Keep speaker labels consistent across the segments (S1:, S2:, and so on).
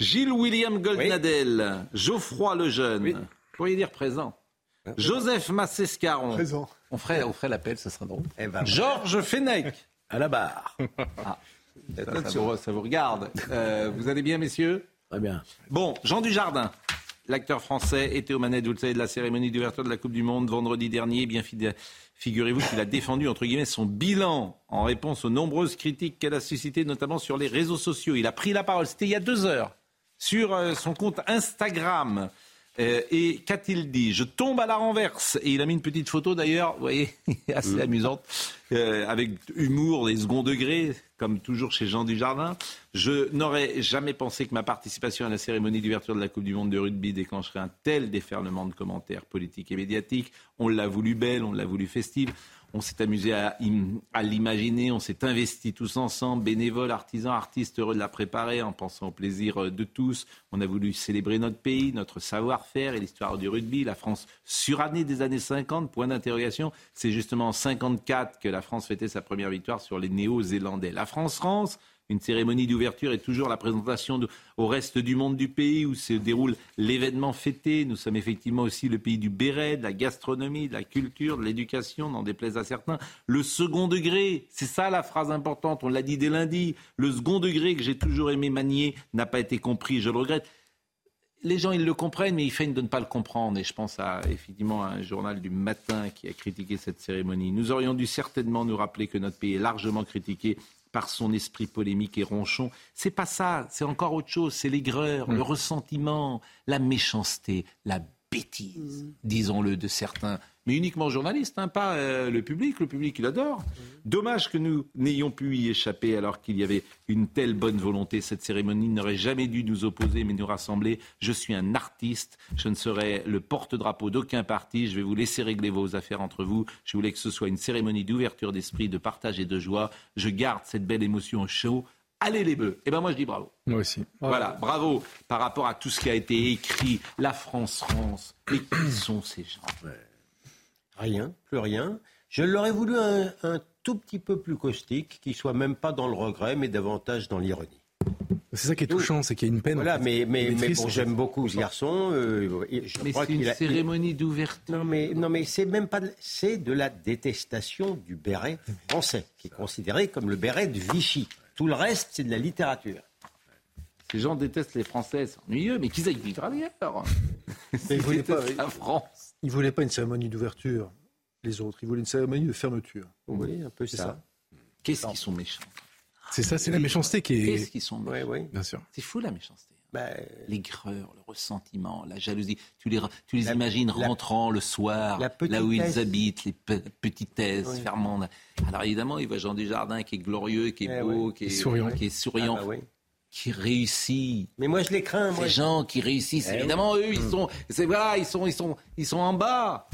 S1: Gilles William Goldnadel, Geoffroy Lejeune,
S2: Oui.
S1: pourriez dire présent. Joseph Massescaron.
S3: Présent.
S1: On ferait, on ferait l'appel, ça sera drôle.
S2: Eh ben,
S1: Georges Fenech.
S2: à la barre.
S1: Ça, ça vous, ça vous regarde. Euh, vous allez bien, messieurs?
S2: Très bien.
S1: Bon, Jean Dujardin, l'acteur français, était aux manettes, vous le savez, de la cérémonie d'ouverture de la Coupe du Monde vendredi dernier. Bien fidè- figurez-vous qu'il a défendu, entre guillemets, son bilan en réponse aux nombreuses critiques qu'elle a suscitées, notamment sur les réseaux sociaux. Il a pris la parole, c'était il y a deux heures, sur euh, son compte Instagram. Euh, et qu'a-t-il dit Je tombe à la renverse. Et il a mis une petite photo d'ailleurs, vous voyez, assez amusante, euh, avec humour, des seconds degrés, comme toujours chez Jean Dujardin. Je n'aurais jamais pensé que ma participation à la cérémonie d'ouverture de la Coupe du Monde de rugby déclencherait un tel déferlement de commentaires politiques et médiatiques. On l'a voulu belle, on l'a voulu festive. On s'est amusé à, im- à l'imaginer, on s'est investi tous ensemble, bénévoles, artisans, artistes, heureux de la préparer en pensant au plaisir euh, de tous. On a voulu célébrer notre pays, notre savoir-faire et l'histoire du rugby. La France surannée des années 50, point d'interrogation. C'est justement en 54 que la France fêtait sa première victoire sur les Néo-Zélandais. La France-France, une cérémonie d'ouverture est toujours la présentation au reste du monde du pays où se déroule l'événement fêté. Nous sommes effectivement aussi le pays du béret, de la gastronomie, de la culture, de l'éducation, n'en déplaise à certains. Le second degré, c'est ça la phrase importante, on l'a dit dès lundi. Le second degré que j'ai toujours aimé manier n'a pas été compris, je le regrette. Les gens, ils le comprennent, mais ils feignent de ne pas le comprendre. Et je pense à, effectivement, à un journal du matin qui a critiqué cette cérémonie. Nous aurions dû certainement nous rappeler que notre pays est largement critiqué par son esprit polémique et ronchon. C'est pas ça, c'est encore autre chose. C'est l'aigreur, le ressentiment, la méchanceté, la bêtise, disons-le, de certains. Mais uniquement journalistes, hein, pas euh, le public. Le public, il adore. Dommage que nous n'ayons pu y échapper alors qu'il y avait une telle bonne volonté. Cette cérémonie n'aurait jamais dû nous opposer, mais nous rassembler. Je suis un artiste. Je ne serai le porte-drapeau d'aucun parti. Je vais vous laisser régler vos affaires entre vous. Je voulais que ce soit une cérémonie d'ouverture d'esprit, de partage et de joie. Je garde cette belle émotion au chaud. Allez les bleus. Et ben moi je dis bravo.
S3: Moi aussi.
S1: Voilà, bravo par rapport à tout ce qui a été écrit. La France, France. Mais qui sont ces gens?
S2: Rien, plus rien. Je l'aurais voulu un, un tout petit peu plus caustique, qui soit même pas dans le regret, mais davantage dans l'ironie.
S3: C'est ça qui est touchant, c'est qu'il y a une peine. en
S2: Voilà,
S3: fait.
S2: mais, bon, j'aime beaucoup ce garçon. euh, je
S1: Mais c'est une
S2: a-
S1: cérémonie d'ouverture.
S2: Non, mais, non, mais c'est même pas. de- C'est de la détestation du béret français, qui est considéré comme le béret de Vichy. Tout le reste, c'est de la littérature.
S1: Ces gens détestent les Français, c'est ennuyeux, mais qu'ils aillent vivre ailleurs.
S3: Mais ils voulaient pas-
S1: détestent la France.
S3: Ils ne voulaient pas une cérémonie d'ouverture, les autres. Ils voulaient une cérémonie de fermeture.
S2: Oui, un peu
S3: C'est
S2: ça.
S3: ça.
S1: Qu'est-ce qu'ils sont méchants
S3: C'est ça, c'est la méchanceté qui
S1: Qu'est-ce
S3: est.
S1: qu'ils sont
S2: Oui,
S1: méchants
S2: oui.
S3: Bien sûr.
S1: C'est fou la méchanceté.
S2: Ben,
S1: L'aigreur, le ressentiment, la jalousie. Tu les, tu les
S2: La-
S1: imagines
S2: la-
S1: rentrant le soir, là où ils habitent, les pe- petitesses,
S2: Oui.
S1: fermant. Alors évidemment, il voit Jean Dujardin qui est glorieux, qui est
S2: Eh
S1: beau,
S2: ouais.
S1: qui, est,
S3: souriant.
S1: qui est
S2: ah bah oui.
S1: Qui réussit.
S2: Mais moi, je les crains. Moi,
S1: Ces gens qui réussissent,
S2: Eh
S1: évidemment, eux, ils sont, c'est voilà, ils sont, ils sont, ils sont en bas.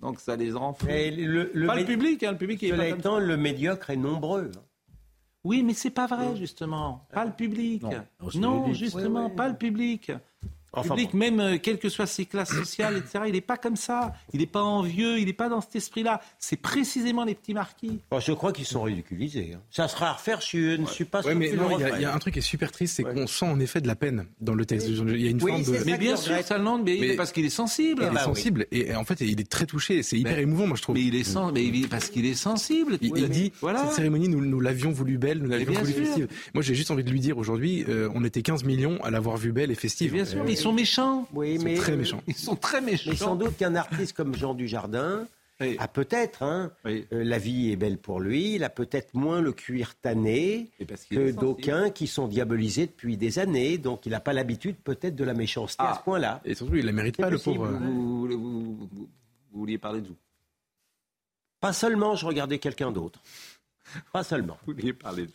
S1: Donc ça les rend fous.
S2: Et le, le
S1: Pas le public, hein, le public est pas
S2: étant, le médiocre est nombreux.
S1: Oui, mais c'est pas vrai, justement. Pas le public.
S2: Non.
S1: Non,
S2: Non, c'est
S1: justement, pas le public.
S2: Enfin,
S1: public,
S2: bon.
S1: même euh, quelles que soient ses classes sociales, etc., il n'est pas comme ça. Il n'est pas envieux, il n'est pas dans cet esprit-là. C'est précisément les petits marquis.
S2: Bon, je crois qu'ils sont ridiculisés. hein. Ça sera à refaire, je ne suis pas sûr
S3: il y, a-
S2: referaient.
S3: il y a un truc qui est super triste, c'est
S2: Ouais.
S3: qu'on sent en effet de la peine dans le texte. Il y a une
S2: Oui,
S3: forme de.
S1: Mais bien sûr, ça mais,
S3: Mais-
S1: parce qu'il est sensible.
S3: Il est
S2: bah oui.
S3: sensible et en fait il est très touché. C'est hyper
S1: Mais-
S3: émouvant, moi je trouve.
S1: Mais il est sen- mais il- parce qu'il est sensible.
S3: Il,
S1: Oui,
S3: il dit
S1: voilà.
S3: cette cérémonie nous, nous l'avions voulu belle, nous l'avions voulu
S1: sûr.
S3: festive. Moi j'ai juste envie de lui dire aujourd'hui, euh, on était 15 millions à l'avoir vue belle et festive.
S1: Bien sûr,
S3: Euh,
S1: ils sont méchants.
S2: Oui,
S3: ils sont
S2: mais,
S3: très méchants.
S1: Ils sont très méchants.
S2: mais sans doute qu'un artiste comme Jean Dujardin
S1: Oui.
S2: a peut-être, hein,
S1: Oui.
S2: euh, la vie est belle pour lui, il a peut-être moins le cuir tanné
S1: Et parce qu'il est
S2: que d'aucuns qui sont diabolisés depuis des années, donc il n'a pas l'habitude peut-être de la méchanceté à
S1: Ah.
S2: ce point-là.
S3: Et surtout il la mérite pas le pauvre.
S1: Vous, vous- vous- vous vouliez parler de vous.
S2: Pas seulement, je regardais quelqu'un d'autre. Pas seulement.
S1: Vous vouliez parler.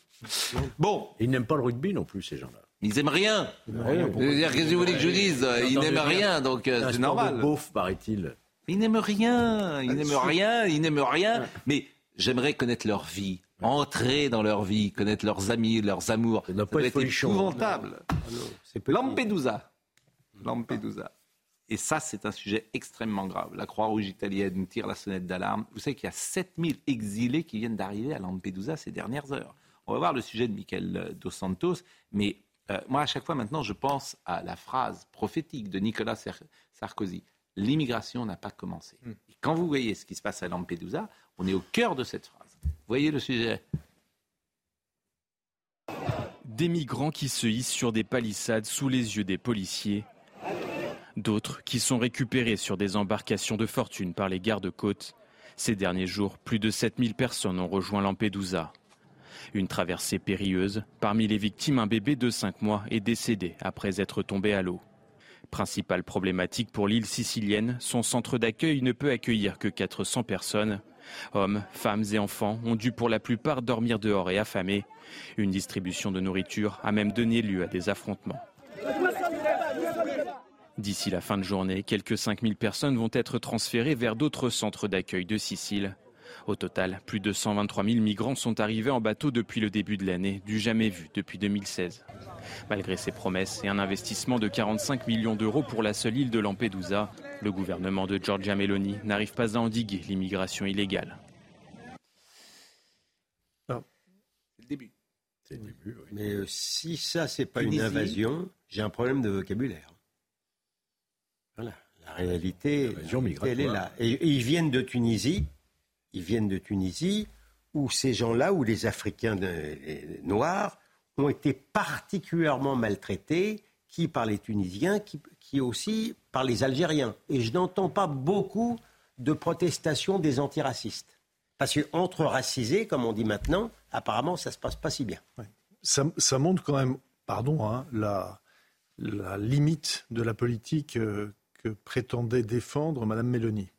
S1: Bon.
S4: Ils n'aiment pas le rugby non plus, ces gens-là.
S1: Ils n'aiment rien. Qu'est-ce que vous voulez que je dise Ils n'aiment rien, donc euh, c'est normal.
S4: Beauf, paraît-il.
S1: Ils n'aiment rien. Ils n'aiment rien. Ils n'aiment rien. Mais j'aimerais connaître leur vie, entrer dans leur vie, connaître leurs amis, leurs amours.
S4: Ça doit être
S1: épouvantable. Lampedusa. Lampedusa. Et ça, c'est un sujet extrêmement grave. La Croix-Rouge italienne tire la sonnette d'alarme. Vous savez qu'il y a 7000 exilés qui viennent d'arriver à Lampedusa ces dernières heures. On va voir le sujet de Michael Dos Santos, mais euh, moi, à chaque fois maintenant, je pense à la phrase prophétique de Nicolas Sarkozy. L'immigration n'a pas commencé. Hmm. Et quand vous voyez ce qui se passe à Lampedusa, on est au cœur de cette phrase. Voyez le sujet
S5: Des migrants qui se hissent sur des palissades sous les yeux des policiers. D'autres qui sont récupérés sur des embarcations de fortune par les gardes-côtes. Ces derniers jours, plus de 7000 personnes ont rejoint Lampedusa. Une traversée périlleuse. Parmi les victimes, un bébé de 5 mois est décédé après être tombé à l'eau. Principale problématique pour l'île sicilienne, son centre d'accueil ne peut accueillir que 400 personnes. Hommes, femmes et enfants ont dû pour la plupart dormir dehors et affamés. Une distribution de nourriture a même donné lieu à des affrontements. D'ici la fin de journée, quelques 5000 personnes vont être transférées vers d'autres centres d'accueil de Sicile. Au total, plus de 123 000 migrants sont arrivés en bateau depuis le début de l'année, du jamais vu depuis 2016. Malgré ces promesses et un investissement de 45 millions d'euros pour la seule île de Lampedusa, le gouvernement de Giorgia Meloni n'arrive pas à endiguer l'immigration illégale.
S2: C'est le début. Mais euh, si ça, c'est pas une invasion, j'ai un problème de vocabulaire. Voilà. La réalité, elle est là. et ils viennent de Tunisie ils viennent de Tunisie, où ces gens-là, où les Africains noirs, ont été particulièrement maltraités, qui par les Tunisiens, qui, aussi par les Algériens. Et je n'entends pas beaucoup de protestations des antiracistes. Parce qu'entre racisés, comme on dit maintenant, apparemment, ça ne se passe pas si bien.
S6: Ça, montre quand même, pardon, hein, la, limite de la politique euh, que prétendait défendre Mme Mélanie.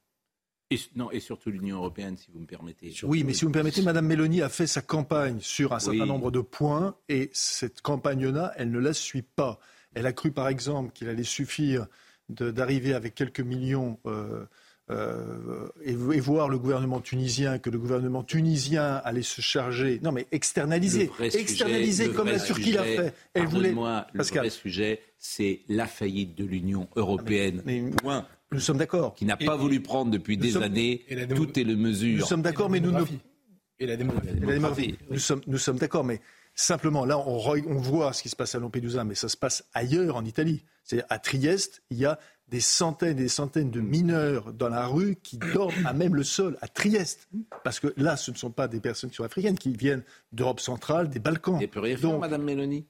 S1: Et, non, et surtout l'Union européenne, si vous me permettez.
S6: oui, mais si vous me permettez, Mme Mélanie a fait sa campagne sur un certain nombre de points, et cette campagne-là, elle ne la suit pas. Elle a cru, par exemple, qu'il allait suffire d'arriver avec quelques millions euh, euh, et, voir le gouvernement tunisien, que le gouvernement tunisien allait se charger. Non, mais externaliser. Externaliser comme la Turquie l'a fait.
S1: Elle voulait. Le vrai sujet, c'est la faillite de l'Union européenne.
S6: Ah, nous sommes d'accord.
S1: Qui n'a pas voulu prendre depuis des années toutes les mesures.
S6: Nous sommes d'accord, mais nous ne.
S3: Et la démographie.
S6: Nous sommes, nous sommes d'accord, mais simplement, là, on, on, voit ce qui se passe à Lampedusa, mais ça se passe ailleurs en Italie. C'est-à-dire à Trieste, il y a des centaines et des centaines de mineurs dans la rue qui dorment à même le sol, à Trieste. Parce que là, ce ne sont pas des personnes qui sont africaines, qui viennent d'Europe centrale, des Balkans.
S1: Et peut rien faire, Madame Mélanie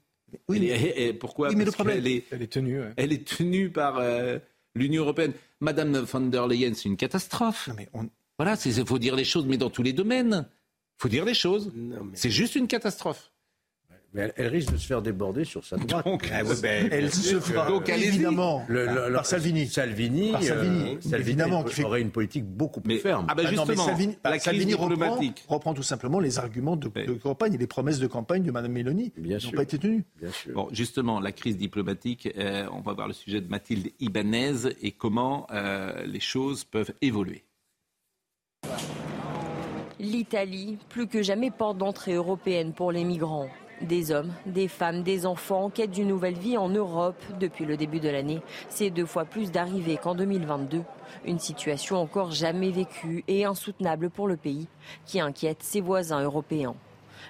S6: oui,
S1: pourquoi?
S6: Mais le problème,
S1: elle, est,
S3: elle est tenue.
S1: Elle est tenue par euh, l'Union européenne. Madame von der Leyen, c'est une catastrophe. mais Voilà, il faut dire les choses, mais dans tous les domaines. Il faut dire les choses. C'est juste une catastrophe.
S4: Mais elle, risque de se faire déborder sur sa droite.
S6: Donc, ah ben, elle se fera donc, évidemment le, par Salvini.
S4: Salvini, par Salvini, euh, évidemment, qui aurait une politique beaucoup plus ferme.
S1: Ah ben justement, ah non, Salvini,
S6: la Salvini reprend, reprend, tout simplement les arguments de, de, campagne et les promesses de campagne de Mme Mélanie qui n'ont pas été tenues.
S1: Bien sûr. Bon, justement, la crise diplomatique, euh, on va voir le sujet de Mathilde Ibanez et comment euh, les choses peuvent évoluer.
S7: L'Italie, plus que jamais porte d'entrée européenne pour les migrants. Des hommes, des femmes, des enfants en quête d'une nouvelle vie en Europe depuis le début de l'année. C'est deux fois plus d'arrivées qu'en 2022. Une situation encore jamais vécue et insoutenable pour le pays qui inquiète ses voisins européens.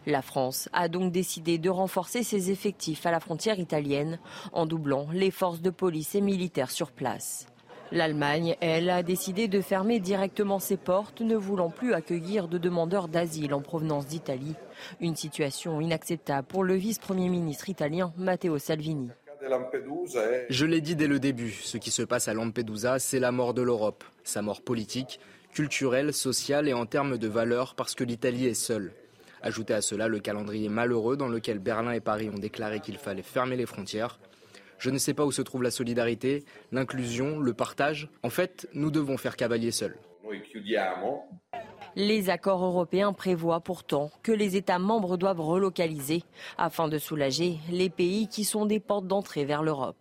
S7: La France a donc décidé de renforcer ses effectifs à la frontière italienne en doublant les forces de police et militaires sur place. L'Allemagne, elle, a décidé de fermer directement ses portes, ne voulant plus accueillir de demandeurs d'asile en provenance d'Italie. Une situation inacceptable pour le vice-premier ministre italien Matteo Salvini.
S8: Je l'ai dit dès le début, ce qui se passe à Lampedusa, c'est la mort de l'Europe. Sa mort politique, culturelle, sociale et en termes de valeurs parce que l'Italie est seule. Ajoutez à cela le calendrier malheureux dans lequel Berlin et Paris ont déclaré qu'il fallait fermer les frontières. Je ne sais pas où se trouve la solidarité, l'inclusion, le partage. En fait, nous devons faire cavalier seul.
S7: Les accords européens prévoient pourtant que les États membres doivent relocaliser afin de soulager les pays qui sont des portes d'entrée vers l'Europe.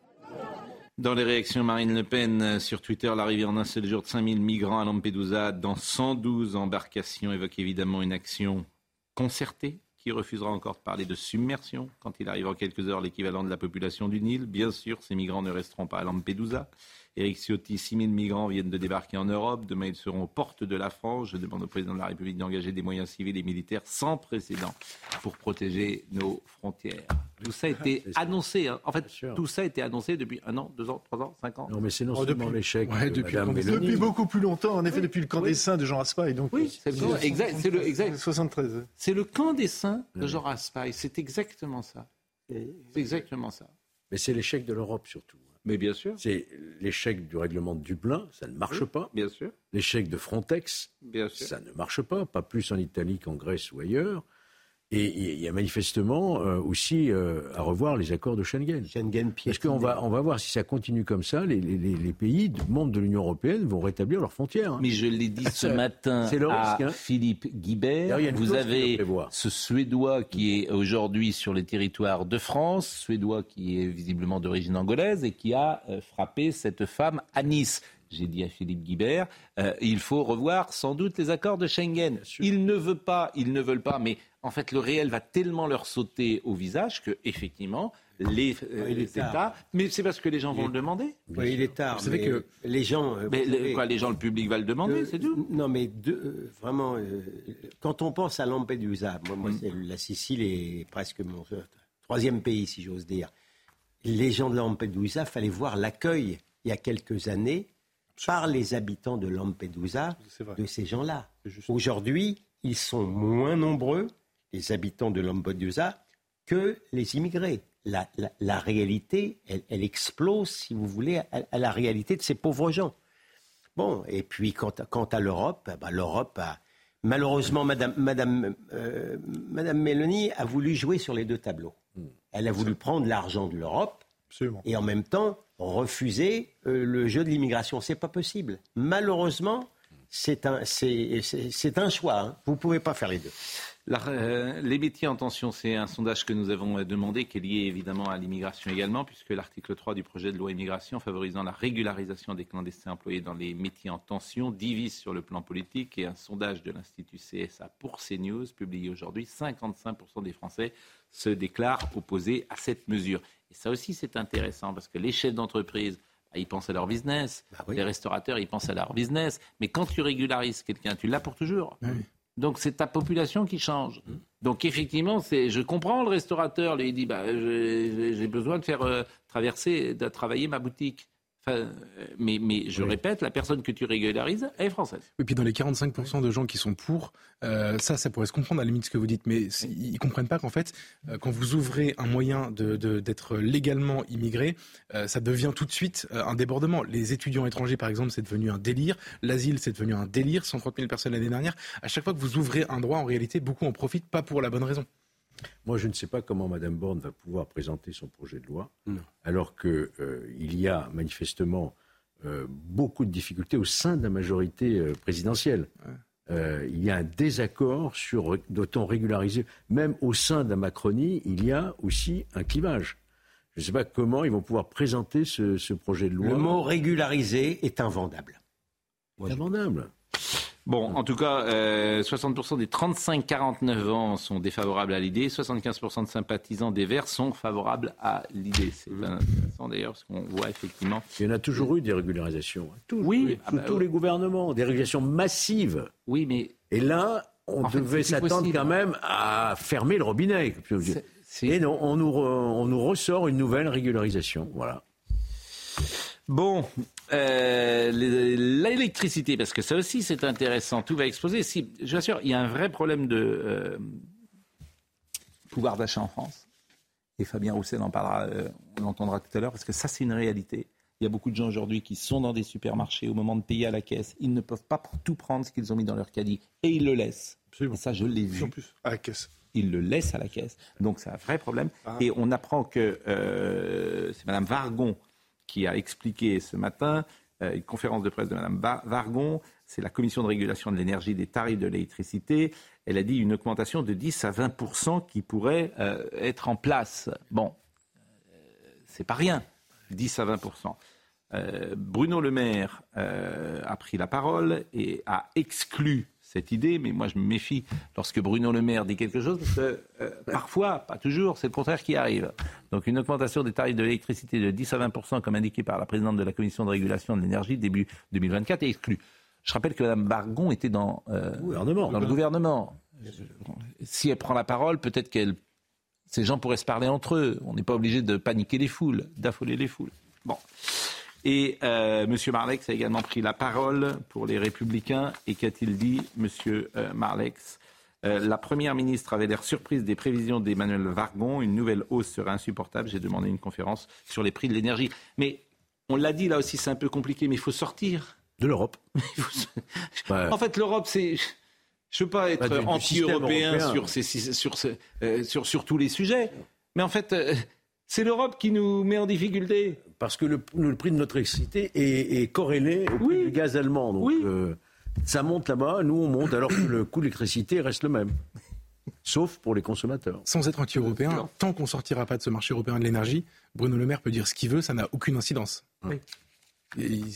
S1: Dans les réactions, Marine Le Pen sur Twitter, l'arrivée en un seul jour de 5000 migrants à Lampedusa dans 112 embarcations évoque évidemment une action concertée qui refusera encore de parler de submersion quand il arrive en quelques heures l'équivalent de la population du Nil. Bien sûr, ces migrants ne resteront pas à Lampedusa. Éric Ciotti, 6 000 migrants viennent de débarquer en Europe. Demain, ils seront aux portes de la France. Je demande au président de la République d'engager des moyens civils et militaires sans précédent pour protéger nos frontières. Tout ça a été annoncé. Hein. En fait, tout ça a été annoncé depuis un an, deux ans, trois ans, cinq ans.
S4: Non, mais c'est non oh, seulement l'échec.
S6: depuis, depuis, beaucoup plus longtemps. En effet, depuis le camp des saints de Jean Raspail. Donc,
S1: oui, c'est exact. C'est le exact. 73. C'est le camp des saints de Jean Raspail. C'est exactement ça. C'est exactement ça.
S4: Mais c'est l'échec de l'Europe surtout.
S1: Mais bien sûr.
S4: C'est l'échec du règlement de Dublin, ça ne marche pas.
S1: Bien sûr.
S4: L'échec de Frontex, bien sûr. ça ne marche pas, pas plus en Italie qu'en Grèce ou ailleurs. Et il y a manifestement euh, aussi euh, à revoir les accords de Schengen. Schengen Parce qu'on va, on va voir si ça continue comme ça, les, les, les pays membres de l'Union européenne vont rétablir leurs frontières. Hein.
S1: Mais je l'ai dit ce matin à hein. Philippe Guibert. Vous avez ce Suédois qui est aujourd'hui sur les territoires de France, Suédois qui est visiblement d'origine angolaise et qui a euh, frappé cette femme à Nice j'ai dit à Philippe Guibert, il faut revoir sans doute les accords de Schengen. Ils ne veulent pas, ils ne veulent pas, mais en fait, le réel va tellement leur sauter au visage que, effectivement, les, euh, États. Mais c'est parce que les gens vont le demander.
S2: Oui, il est tard. Vous savez que les gens.
S1: Euh, mais quoi, les gens, le public va le demander, c'est tout?
S2: Non, mais vraiment, euh, quand on pense à Lampedusa, moi, moi mm. la Sicile est presque mon troisième pays, si j'ose dire. Les gens de Lampedusa, fallait voir l'accueil il y a quelques années par les habitants de Lampedusa de ces gens-là. Aujourd'hui, ils sont moins nombreux les habitants de Lampedusa que les immigrés. La, la, réalité, elle, explose, si vous voulez, à, la réalité de ces pauvres gens. Bon, et puis quant à, quant à l'Europe, bah, l'Europe a malheureusement, Madame, Madame, euh, Madame Mélanie a voulu jouer sur les deux tableaux. Hmm. Elle a voulu prendre l'argent de l'Europe et en même temps refuser euh, le jeu de l'immigration. C'est pas possible. Malheureusement, c'est un, c'est, un choix. Hein. Vous ne pouvez pas faire les deux.
S1: Euh, les métiers en tension, c'est un sondage que nous avons euh, demandé, qui est lié évidemment à l'immigration également, puisque l'article 3 du projet de loi immigration favorisant la régularisation des clandestins employés dans les métiers en tension divise sur le plan politique. Et un sondage de l'Institut CSA pour CNews, publié aujourd'hui, 55% des Français se déclarent opposés à cette mesure. Et ça aussi, c'est intéressant, parce que les chefs d'entreprise, bah, ils pensent à leur business. Bah les restaurateurs, ils pensent à leur business. Mais quand tu régularises quelqu'un, tu l'as pour toujours. Donc c'est ta population qui change. Mmh. Donc effectivement, je comprends le restaurateur, lui il dit bah, j'ai besoin de faire euh, traverser, de travailler ma boutique. Euh, mais, mais, je répète, la personne que tu régularises est française.
S3: Et puis dans les 45% de gens qui sont pour, euh, ça, ça pourrait se comprendre à la limite ce que vous dites, mais ils ne comprennent pas qu'en fait, euh, quand vous ouvrez un moyen d'être légalement immigré, ça devient tout de suite un débordement. Les étudiants étrangers, par exemple, c'est devenu un délire. L'asile, c'est devenu un délire. 130 000 personnes l'année dernière. À chaque fois que vous ouvrez un droit, en réalité, beaucoup en profitent, pas pour la bonne raison.
S4: Moi, je ne sais pas comment Mme Borne va pouvoir présenter son projet de loi, alors qu'il euh, y a manifestement euh, beaucoup de difficultés au sein de la majorité euh, présidentielle. il y a un désaccord sur doit-on régulariser. Même au sein de la Macronie, il y a aussi un clivage. Je ne sais pas comment ils vont pouvoir présenter ce, projet de loi.
S2: Le mot régularisé est invendable.
S4: Invendable.
S1: Bon, en tout cas, 60% euh, des 35-49 ans sont défavorables à l'idée, 75% de sympathisants des Verts sont favorables à l'idée. C'est mmh. intéressant d'ailleurs, parce qu'on voit effectivement...
S4: Il y en a toujours eu des régularisations. Hein. oui, sous ah bah tous les gouvernements, des régulations massives.
S1: Oui, mais...
S4: Et là, on devait s'attendre quand même à fermer le robinet. Et non, on nous, on nous ressort une nouvelle régularisation. Voilà.
S1: Bon, euh, l'électricité, parce que ça aussi c'est intéressant, tout va exploser. Si, je vous assure, il y a un vrai problème de euh, pouvoir d'achat en France. Et Fabien Roussel en parlera, euh, on l'entendra tout à l'heure, parce que ça c'est une réalité. Il y a beaucoup de gens aujourd'hui qui sont dans des supermarchés au moment de payer à la caisse. Ils ne peuvent pas tout prendre ce qu'ils ont mis dans leur caddie et ils le laissent. Et ça, je l'ai vu.
S6: En plus, à la caisse.
S1: Ils le laissent à la caisse. Donc c'est un vrai problème. Ah. Et on apprend que c'est Madame Vargon qui a expliqué ce matin euh, une conférence de presse de Mme Vargon. C'est la commission de régulation de l'énergie des tarifs de l'électricité. Elle a dit une augmentation de 10 à 20% qui pourrait euh, être en place. Bon, c'est pas rien, 10 à 20% Bruno Le Maire a pris la parole et a exclu cette idée, mais moi je me méfie lorsque Bruno Le Maire dit quelque chose, parce que euh, parfois, pas toujours, c'est le contraire qui arrive. Donc une augmentation des tarifs de l'électricité de 10 à 20% comme indiqué par la présidente de la commission de régulation de l'énergie début 2024 est exclue. Je rappelle que Mme Bargon était dans, euh, dans le gouvernement. Si elle prend la parole, peut-être que ces gens pourraient se parler entre eux. On n'est pas obligé de paniquer les foules, d'affoler les foules. Bon. Et euh, M. Marlex a également pris la parole pour les Républicains. Et qu'a-t-il dit, M. Euh, Marlex? Euh, La Première ministre avait l'air surprise des prévisions d'Emmanuel Vargon. Une nouvelle hausse serait insupportable. J'ai demandé une conférence sur les prix de l'énergie. Mais on l'a dit, là aussi, c'est un peu compliqué, mais il faut sortir.
S4: De l'Europe.
S1: En fait, l'Europe, c'est... Je ne veux pas être anti-européen sur, sur, sur, sur, tous les sujets. Mais en fait, c'est l'Europe qui nous met en difficulté
S4: parce que le, prix de notre électricité est, corrélé au prix du gaz allemand. Donc, euh, ça monte là-bas, nous on monte alors que le coût de l'électricité reste le même. Sauf pour les consommateurs.
S3: Sans être anti-européen, tant qu'on sortira pas de ce marché européen de l'énergie, Bruno Le Maire peut dire ce qu'il veut, ça n'a aucune incidence. Oui.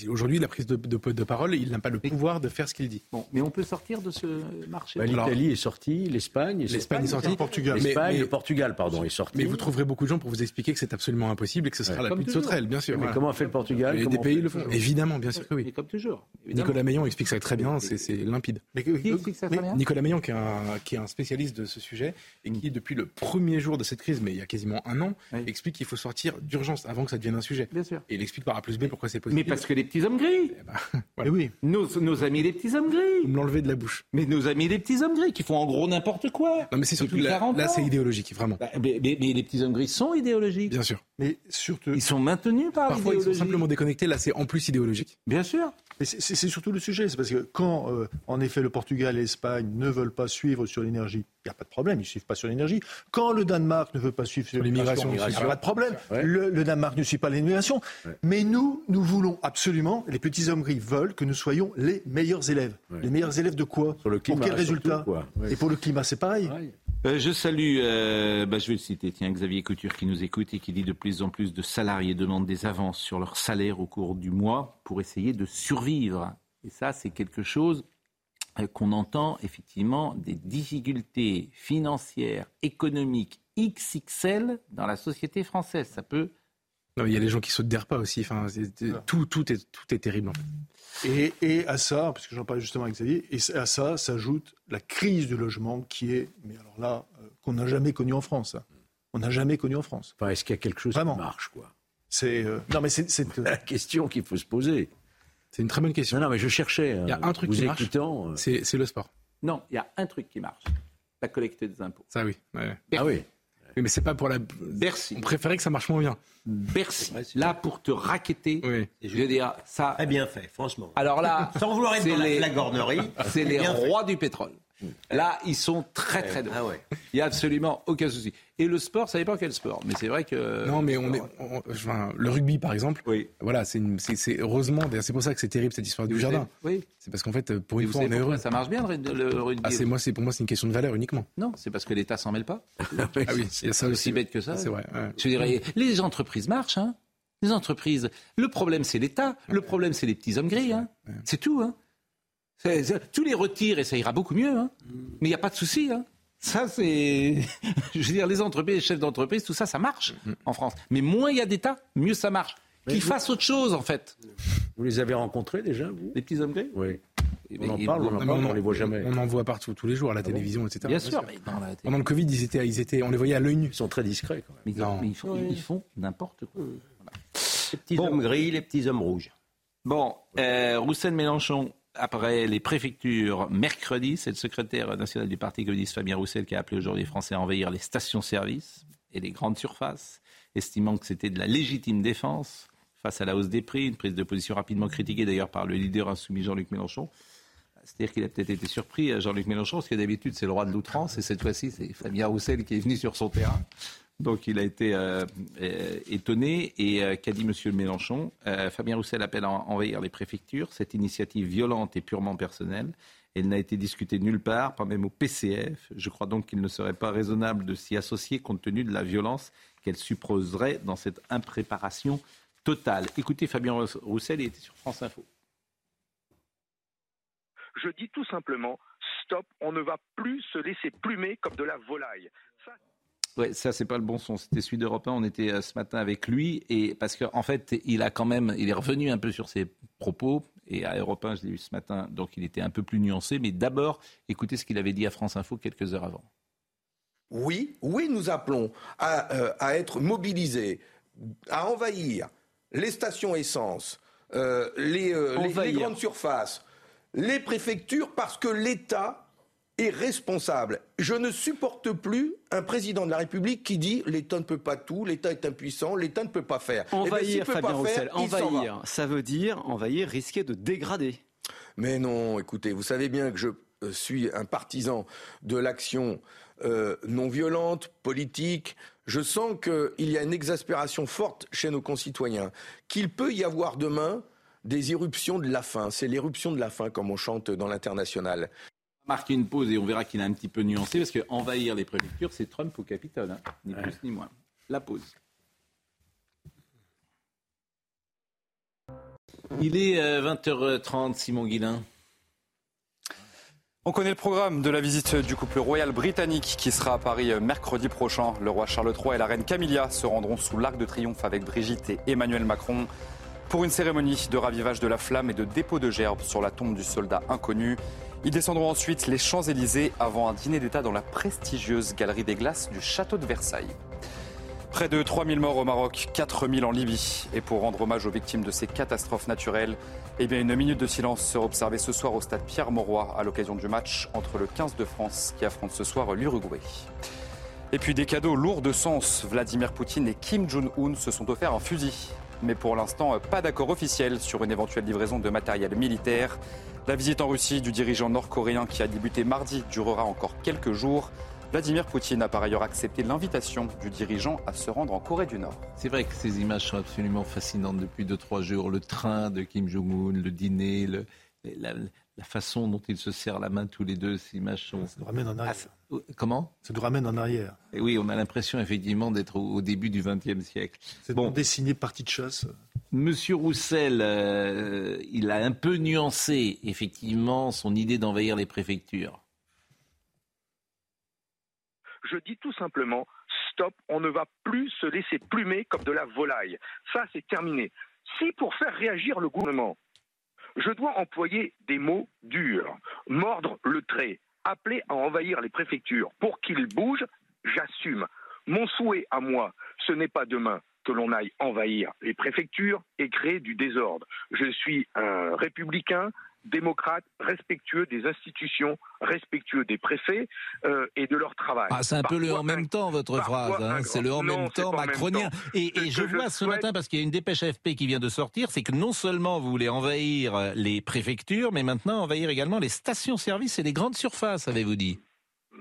S3: Aujourd'hui, la prise de, de, parole, il n'a pas le pouvoir de faire ce qu'il dit.
S1: Bon, mais on peut sortir de ce marché.
S4: Bah, L'Italie est sortie, l'Espagne,
S3: l'Espagne est sortie,
S4: le Portugal, l'Espagne, le Portugal, pardon, est sorti.
S3: Mais vous trouverez beaucoup de gens pour vous expliquer que c'est absolument impossible et que ce sera la pluie de sauterelle, bien sûr.
S4: Mais comment a fait le Portugal
S3: Des pays le font. Évidemment, bien sûr que oui.
S1: comme toujours.
S3: Nicolas Meillon explique ça très bien, c'est limpide.
S1: Mais qui explique ça très bien
S3: Nicolas Meillon, qui est, un, qui est un spécialiste de ce sujet et qui, depuis le premier jour de cette crise, mais il y a quasiment un an, explique qu'il faut sortir d'urgence avant que ça devienne un sujet.
S1: Bien sûr.
S3: Et il explique par A plus B pourquoi c'est possible.
S1: Mais parce que les petits hommes gris. Eh
S3: ben, oui.
S1: Nos, amis les petits hommes gris.
S3: Vous me l'enlevez de la bouche.
S1: Mais nos amis les petits hommes gris qui font en gros n'importe quoi.
S3: Non, mais c'est surtout là, là c'est idéologique, vraiment.
S1: Bah, mais, les petits hommes gris sont idéologiques.
S3: Bien sûr.
S6: Mais surtout.
S1: Ils sont maintenus par
S3: Parfois, ils sont simplement déconnectés. Là, c'est en plus idéologique.
S1: Bien sûr.
S6: c'est surtout le sujet. C'est parce que quand, euh, en effet, le Portugal et l'Espagne ne veulent pas suivre sur l'énergie, il n'y a pas de problème, ils ne suivent pas sur l'énergie. Quand le Danemark ne veut pas suivre sur l'immigration, il n'y a pas de problème. Le, Danemark ne suit pas l'immigration. Mais nous, nous voulons absolument, les petits hommes gris veulent que nous soyons les meilleurs élèves. Les meilleurs élèves de quoi?
S4: Pour
S6: quel résultat? Et pour le climat, c'est pareil.
S1: Euh, je salue, euh, bah, je vais le citer, tiens, Xavier Couture qui nous écoute et qui dit de plus en plus de salariés demandent des avances sur leur salaire au cours du mois pour essayer de survivre. Et ça, c'est quelque chose qu'on entend effectivement des difficultés financières, économiques XXL dans la société française. Ça peut.
S3: Non, il y a les gens qui sautent des repas aussi. Enfin, tout, tout, est, tout est terrible.
S6: Et, et, à ça, parce que j'en parlais justement avec Xavier, et à ça s'ajoute la crise du logement qui est, mais alors là, euh, qu'on n'a jamais connu en France. Hein. On n'a jamais connu en France.
S4: Enfin, est-ce qu'il y a quelque chose qui marche, quoi?
S6: C'est euh,
S4: non, mais c'est la question qu'il faut se poser.
S3: C'est une très bonne question.
S4: Non, non, mais je cherchais.
S3: Il y a un truc qui marche. Euh, c'est le sport.
S1: Non, il y a un truc qui marche. La collecte des impôts.
S3: Ça oui.
S4: Ah oui.
S3: Oui, mais c'est pas pour la.
S1: Bercy.
S3: On préférait que ça marche moins bien.
S1: Bercy. Là, pour te raqueter,
S2: oui. je veux dire, ça. Très bien fait, franchement.
S1: Alors là.
S2: Sans vouloir être dans les... la gornerie.
S1: C'est les rois du pétrole. Là, ils sont très très
S2: ah
S1: Il n'y a absolument aucun souci. Et le sport, ça dépend quel sport. Mais c'est vrai que.
S3: Non, mais on est. le rugby, par exemple.
S1: Oui.
S3: Voilà, c'est heureusement. C'est pour ça que c'est terrible cette histoire du jardin.
S1: Oui.
S3: C'est parce qu'en fait, pour une fois, on est heureux.
S1: Ça marche bien le, rugby.
S3: Ah, c'est moi, c'est pour moi, c'est une question de valeur uniquement.
S1: Non, c'est parce que l'État s'en mêle pas.
S3: ah oui, c'est
S1: ça aussi bête que ça.
S3: C'est vrai.
S1: Je dirais, les entreprises marchent. Hein. Les entreprises. Le problème, c'est l'État. Le problème, c'est les petits hommes gris. Hein. C'est tout. Hein. Tous les retire et ça ira beaucoup mieux. Hein. Mais il n'y a pas de souci. Hein. Ça, c'est. Je veux dire, les entreprises, les chefs d'entreprise, tout ça, ça marche en France. Mais moins il y a d'État, mieux ça marche. Qu'ils fassent autre chose, en fait.
S4: Vous les avez rencontrés déjà, vous?
S1: Les petits hommes gris?
S4: Oui. On en parle, on en parle, on les voit jamais.
S3: On en voit partout, tous les jours, à la ah télévision, etc.
S1: Bien, sûr.
S3: Pendant le Covid, ils étaient, ils étaient, on les voyait à l'œil nu.
S4: Ils sont très discrets, quand même.
S1: Mais, ils, font, n'importe quoi.
S2: Les petits hommes gris, les petits hommes rouges.
S1: Bon, euh, Roussel Mélenchon après les préfectures mercredi, c'est le secrétaire national du Parti communiste Fabien Roussel qui a appelé aujourd'hui les Français à envahir les stations-service et les grandes surfaces, estimant que c'était de la légitime défense face à la hausse des prix, une prise de position rapidement critiquée d'ailleurs par le leader insoumis Jean-Luc Mélenchon. C'est-à-dire qu'il a peut-être été surpris, Jean-Luc Mélenchon, parce que d'habitude c'est le roi de l'outrance, et cette fois-ci c'est Fabien Roussel qui est venu sur son terrain Donc il a été euh, euh, étonné. Et qu'a dit M. Mélenchon Fabien Roussel appelle à envahir les préfectures. Cette initiative violente et purement personnelle. Elle n'a été discutée nulle part, pas même au PCF. Je crois donc qu'il ne serait pas raisonnable de s'y associer compte tenu de la violence qu'elle supposerait dans cette impréparation totale. Écoutez Fabien Roussel, il était sur France Info.
S9: Je dis tout simplement, stop, on ne va plus se laisser plumer comme de la volaille.
S1: Ouais, ça c'est pas le bon son. C'était celui d'Europe 1. On était euh, ce matin avec lui et parce qu'en en fait, il a quand même, il est revenu un peu sur ses propos et à Europe 1, je l'ai eu ce matin, donc il était un peu plus nuancé. Mais d'abord, écoutez ce qu'il avait dit à France Info quelques heures avant.
S10: Oui, oui, nous appelons à, euh, être mobilisés, à envahir les stations essence, euh, les, les grandes surfaces, les préfectures parce que l'État est responsable. Je ne supporte plus un président de la République qui dit l'État ne peut pas tout, l'État est impuissant, l'État ne peut pas faire.
S11: Eh ben, envahir, Fabien Roussel, envahir, ça veut dire envahir, risquer de dégrader.
S10: Mais non, écoutez, vous savez bien que je euh, suis un partisan de l'action euh, non violente, politique. Je sens qu'il y a une exaspération forte chez nos concitoyens, qu'il peut y avoir demain des éruptions de la faim. C'est l'éruption de la faim, comme on chante dans l'international.
S1: Marquer une pause et on verra qu'il a un petit peu nuancé, parce qu'envahir les préfectures, c'est Trump au Capitole, hein. ni plus ni moins. La pause. Il est 20h30, euh, Simon Guillain.
S12: On connaît le programme de la visite du couple royal britannique qui sera à Paris euh, mercredi prochain. Le roi Charles III et la reine Camilla se rendront sous l'Arc de Triomphe avec Brigitte et Emmanuel Macron pour une cérémonie de ravivage de la flamme et de dépôt de gerbes sur la tombe du soldat inconnu. Ils descendront ensuite les Champs-Élysées avant un dîner d'État dans la prestigieuse galerie des glaces du château de Versailles. Près de 3000 morts au Maroc, 4000 en Libye. Et pour rendre hommage aux victimes de ces catastrophes naturelles, eh une minute de silence sera observée ce soir au stade Pierre-Mauroy à l'occasion du match entre le 15 de France qui affronte ce soir l'Uruguay. Et puis des cadeaux lourds de sens. Vladimir Poutine et Kim Jong-un se sont offerts un fusil mais pour l'instant, pas d'accord officiel sur une éventuelle livraison de matériel militaire. La visite en Russie du dirigeant nord-coréen qui a débuté mardi durera encore quelques jours. Vladimir Poutine a par ailleurs accepté l'invitation du dirigeant à se rendre en Corée du Nord.
S1: C'est vrai que ces images sont absolument fascinantes depuis 2-3 jours. Le train de Kim Jong-un, le dîner, le, la, la façon dont ils se serrent la main tous les deux, ces images sont.
S6: Ça nous ramène en arrière.
S1: Comment?
S6: Ça nous ramène en arrière.
S1: Et oui, on a l'impression effectivement d'être au, début du XXe siècle.
S6: C'est bon dessiné partie de chasse.
S1: Monsieur Roussel, euh, il a un peu nuancé effectivement son idée d'envahir les préfectures.
S9: Je dis tout simplement, stop, on ne va plus se laisser plumer comme de la volaille. Ça, c'est terminé. Si pour faire réagir le gouvernement, je dois employer des mots durs, mordre le trait, appeler à envahir les préfectures pour qu'ils bougent, j'assume. Mon souhait à moi, ce n'est pas demain que l'on aille envahir les préfectures et créer du désordre. Je suis un républicain, démocrate, respectueux des institutions, respectueux des préfets euh, et de leur travail.
S1: Ah, c'est un peu le en même temps, votre phrase. Hein. C'est le en même temps macronien. Et, je vois ce matin, parce qu'il y a une dépêche AFP qui vient de sortir, c'est que non seulement vous voulez envahir les préfectures, mais maintenant envahir également les stations-service et les grandes surfaces, avez-vous dit?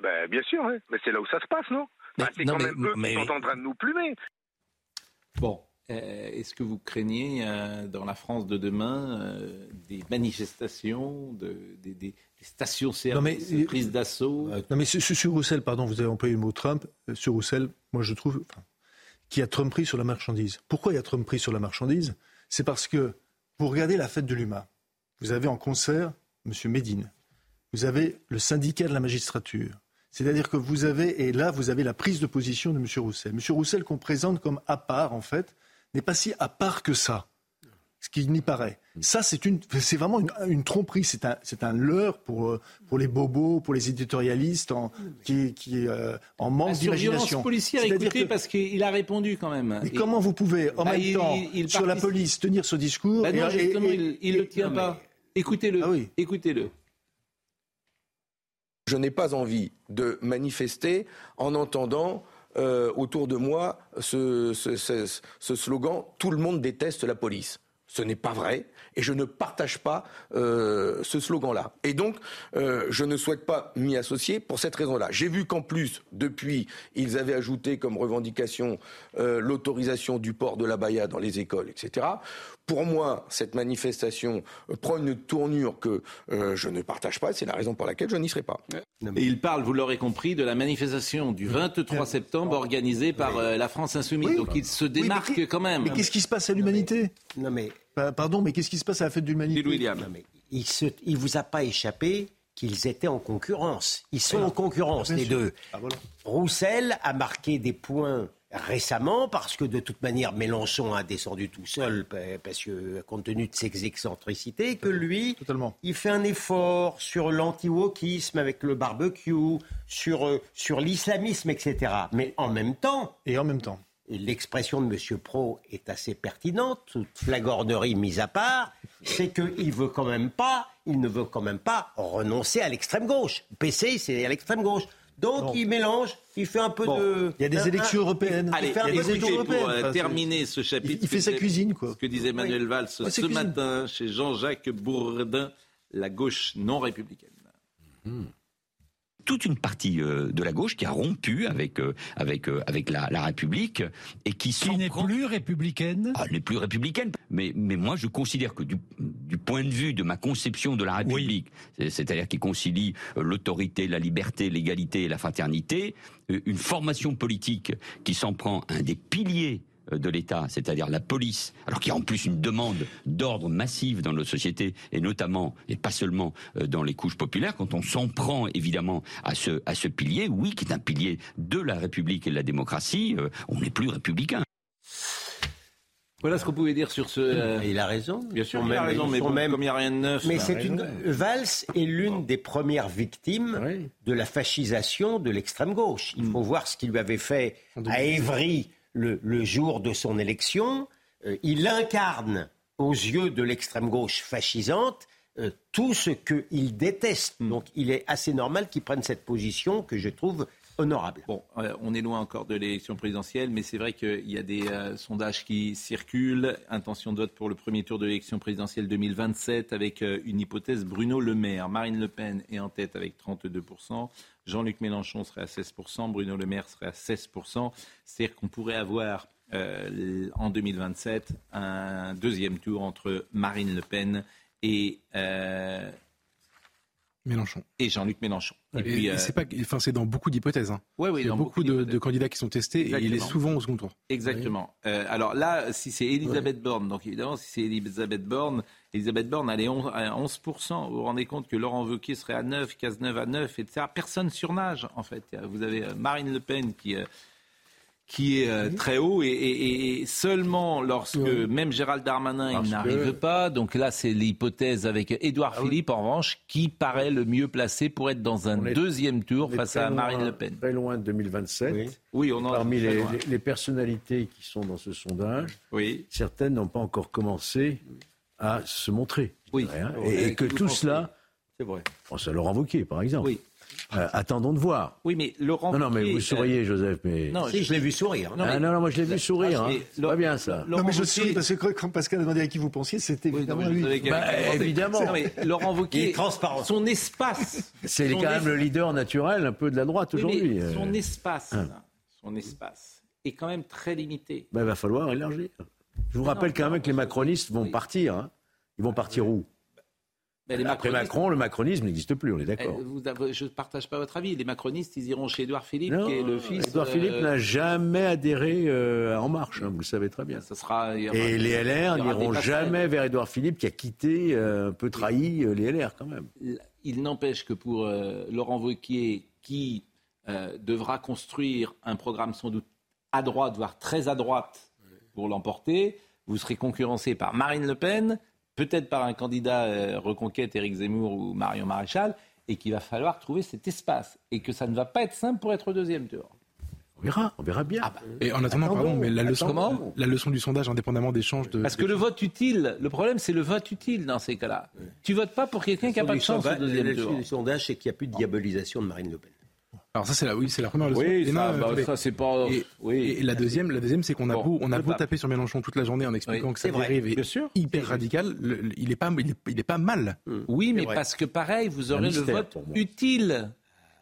S9: Ben, Bien sûr, mais c'est là où ça se passe, non? Ben, C'est quand même eux qui sont en train de nous plumer.
S1: Bon, euh, est-ce que vous craignez euh, dans la France de demain euh, des manifestations, des, stations-service prises d'assaut
S6: Non mais sur, Roussel, pardon, vous avez employé le mot Trump. Sur Roussel, moi je trouve qu'il y a Trump pris sur la marchandise. Pourquoi il y a Trump pris sur la marchandise? C'est parce que vous regardez la fête de l'humain. Vous avez en concert M. Médine. Vous avez le syndicat de la magistrature. C'est-à-dire que vous avez, et là, vous avez la prise de position de M. Roussel. M. Roussel qu'on présente comme à part, en fait, n'est pas si à part que ça, ce qui n'y paraît. Ça, c'est, une, c'est vraiment une, tromperie, c'est un, c'est un leurre pour, euh, pour les bobos, pour les éditorialistes en, qui, qui euh, en manque d'imagination.
S1: Sur policière, écoutez, parce qu'il a répondu quand même.
S6: Mais comment vous pouvez, en bah, même temps, sur la police, tenir ce discours
S1: bah non, justement, il ne le tient pas. Écoutez-le. Ah oui. Écoutez-le.
S10: Je n'ai pas envie de manifester en entendant euh, autour de moi ce, slogan Tout le monde déteste la police. Ce n'est pas vrai et je ne partage pas euh, ce slogan-là. Et donc, euh, je ne souhaite pas m'y associer pour cette raison-là. J'ai vu qu'en plus, depuis, ils avaient ajouté comme revendication l'autorisation du port de la baya dans les écoles, etc. Pour moi, cette manifestation prend une tournure que je ne partage pas. C'est la raison pour laquelle je n'y serai pas.
S1: Et il parle, vous l'aurez compris, de la manifestation du 23 septembre organisée par la France Insoumise. Donc il se démarque quand même.
S6: Mais qu'est-ce qui se passe à l'humanité? Non mais Pardon, mais qu'est-ce qui se passe à la fête de l'humanité?
S2: William. il ne vous a pas échappé qu'ils étaient en concurrence. Ils sont en concurrence, les deux. Ah, Roussel a marqué des points récemment, parce que de toute manière, Mélenchon a descendu tout seul, parce que, compte tenu de ses excentricités, que lui, il fait un effort sur l'anti-wokisme avec le barbecue, sur, euh, sur l'islamisme, etc. Mais en même temps.
S6: Et en même temps
S2: l'expression de M. Pro est assez pertinente, toute flagornerie mise à part, c'est qu'il veut quand même pas, il ne veut quand même pas renoncer à l'extrême gauche. PC, c'est à l'extrême gauche. Donc il mélange, il fait un peu de.
S6: Il y a des élections européennes.
S1: Allez, il fait des élections européennes. pour euh, terminer ce chapitre.
S6: Il, fait sa cuisine, quoi.
S1: Ce que disait Manuel Valls ce matin chez Jean-Jacques Bourdin, la gauche non républicaine.
S13: Hmm toute une partie euh, de la gauche qui a rompu avec euh, avec euh, avec la, la, République et qui,
S14: qui n'est plus républicaine.
S13: Ah, n'est plus républicaine. Mais mais moi je considère que du, du point de vue de ma conception de la République, c'est-à-dire qui concilie l'autorité, la liberté, l'égalité et la fraternité, une formation politique qui s'en prend un des piliers de l'État, c'est-à-dire la police, alors qu'il y a en plus une demande d'ordre massive dans notre société, et notamment, et pas seulement euh, dans les couches populaires, quand on s'en prend évidemment à ce, à ce pilier, oui, qui est un pilier de la République et de la démocratie, euh, on n'est plus républicain.
S1: Voilà ce qu'on pouvait dire sur ce.
S2: il a raison.
S1: Bien sûr, il a raison, mais comme il n'y a rien de neuf.
S2: Mais c'est une. Valls est l'une des premières victimes de la fascisation de l'extrême gauche. Il faut mm. voir ce qu'il lui avait fait à Évry le, jour de son élection, euh, il incarne aux yeux de l'extrême gauche fascisante euh, tout ce qu'il déteste. Hmm. Donc il est assez normal qu'il prenne cette position que je trouve
S1: Bon, euh, on est loin encore de l'élection présidentielle, mais c'est vrai qu'il y a des sondages qui circulent. Intention de vote pour le premier tour de l'élection présidentielle 2027 avec une hypothèse Bruno Le Maire. Marine Le Pen est en tête avec 32%. Jean-Luc Mélenchon serait à 16%, Bruno Le Maire serait à 16%. C'est-à-dire qu'on pourrait avoir euh, en 2027 un deuxième tour entre Marine Le Pen et euh,
S3: Mélenchon.
S1: Et Jean-Luc Mélenchon.
S3: Et, puis, euh, c'est pas, enfin, c'est dans beaucoup d'hypothèses. Hein.
S1: il y
S3: a beaucoup, de, candidats qui sont testés et il est souvent au second tour.
S1: Exactement. alors là, si c'est Elisabeth Borne, donc évidemment, si c'est Elisabeth Borne, Elisabeth Borne, elle est à 11%. Vous vous rendez compte que Laurent Wauquiez serait à 9, Cazeneuve à 9, etc. Personne surnage, en fait. Vous avez euh, Marine Le Pen qui, euh, qui est euh, très haut et, seulement lorsque même Gérald Darmanin il n'arrive pas. Donc là, c'est l'hypothèse avec Édouard ah Philippe, en revanche, qui paraît le mieux placé pour être dans un deuxième tour face à Marine Le Pen.
S4: Très loin de 2027.
S1: Oui, on en
S4: Parmi les, les, personnalités qui sont dans ce sondage,
S1: oui.
S4: certaines n'ont pas encore commencé à se montrer.
S1: Oui.
S4: Et, que tout cela, c'est vrai. François Laurent Wauquiez, par exemple.
S1: Oui.
S4: Euh, attendons de voir.
S1: Oui, mais Laurent.
S4: Non, non, mais vous souriez, euh, Joseph. Mais...
S2: Non, je l'ai vu sourire.
S4: Non, ah, non, non, moi je l'ai vu sourire. Ah, hein. C'est pas bien ça.
S6: non, mais je souris parce que quand Pascal a demandé à qui vous pensiez, c'était évidemment lui.
S4: Bah, évidemment.
S1: Non, mais Laurent Wauquiez, transparent. Son espace.
S4: C'est quand même le leader naturel un peu de la droite aujourd'hui.
S1: Son euh. espace, hein. son espace est quand même très limité.
S4: Ben, il va falloir élargir. Je vous rappelle quand même que les macronistes vont partir. Hein. Ils vont partir où? Après Macron, le macronisme n'existe plus, on est d'accord.
S1: Eh, je ne partage pas votre avis. Les macronistes, ils iront chez Édouard Philippe, qui est le fils.
S4: Édouard Philippe n'a jamais adhéré euh, à En Marche, hein, vous le savez très bien.
S1: Ça sera,
S4: Et les LR n'iront jamais vers Édouard Philippe, qui a quitté, euh, un peu trahi euh, les LR quand même.
S1: Il n'empêche que pour Laurent Wauquiez, qui devra construire un programme sans doute à droite, voire très à droite, pour l'emporter, vous serez concurrencé par Marine Le Pen, peut-être par un candidat euh, reconquête, Éric Zemmour ou Marion Maréchal, et qu'il va falloir trouver cet espace. Et que ça ne va pas être simple pour être au deuxième tour.
S4: On verra, on verra bien. Ah bah,
S3: et en attendant, pardon, mais la leçon, la leçon du sondage, indépendamment d'échanges de.
S1: Parce que le vote utile, le problème, c'est le vote utile dans ces cas-là. Tu votes pas pour quelqu'un qui n'a pas de chance au deuxième tour.
S2: Le sondage, c'est qu'il n'y a plus de diabolisation de Marine Le Pen.
S3: Alors ça c'est la oui c'est la première leçon.
S1: Oui, ça, bah, ça c'est pas.
S3: Et,
S1: oui.
S3: et la deuxième la deuxième c'est qu'on a beau on a beau taper sur Mélenchon toute la journée en expliquant
S1: Oui,
S3: que sa dérive est
S1: bien sûr.
S3: hyper radicale. le- le- il est pas il est, il est pas mal.
S1: Oui, mais parce que pareil, vous aurez le vote utile.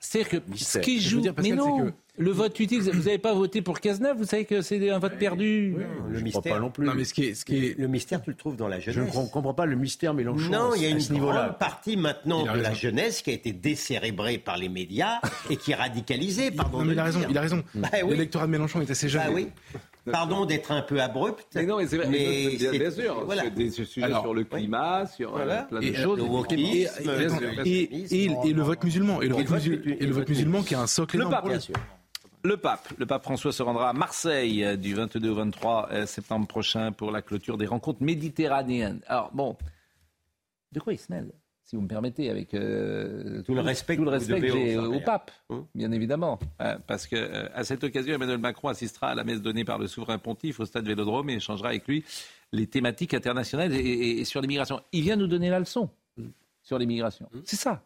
S1: C'est-à-dire que ce qui
S3: Je
S1: joue.
S3: dire, Pascal,
S1: mais non,
S3: que-
S1: le vote utile, vous n'avez pas voté pour Cazeneuve, vous savez que c'est un vote perdu.
S2: Le mystère.
S4: pas non plus.
S3: Non mais ce qui est ce qui est
S2: Le mystère, tu le trouves dans la
S4: Je
S2: jeunesse.
S4: ne comprends pas le mystère Mélenchon.
S2: Non, il y a une grande partie maintenant de la jeunesse qui a été décérébrée par les médias et qui est radicalisée. Pardon
S3: non mais il a raison il a raison.
S2: Bah oui.
S3: L'électorat de Mélenchon est assez jeune.
S2: Bah oui. Pardon d'être un peu abrupt.
S1: Mais non, mais c'est vrai,
S2: mais
S1: bien, bien sûr,
S2: voilà.
S1: sur des sujets
S3: Alors,
S1: sur le climat, sur euh,
S2: Voilà.
S1: plein de
S3: Et,
S1: choses.
S3: et, le vote musulman et le
S2: Et
S3: vote,
S2: le vote
S3: musul-
S2: musulman.
S3: et le vote musulman qui a un socle
S1: Le pape.
S2: Bien sûr.
S1: Le pape, le pape François se rendra à Marseille euh, du 22 au 23 euh, septembre prochain pour la clôture des rencontres méditerranéennes. Alors bon, de quoi il se mêle? Si vous me permettez, avec euh,
S2: Tout le respect
S1: tout le respect que j'ai au pape,
S2: Hum.
S1: bien évidemment, parce que euh, à cette occasion, Emmanuel Macron assistera à la messe donnée par le souverain pontife au stade Vélodrome et échangera avec lui les thématiques internationales et, et- et sur l'immigration. Il vient nous donner la leçon sur l'immigration. C'est ça.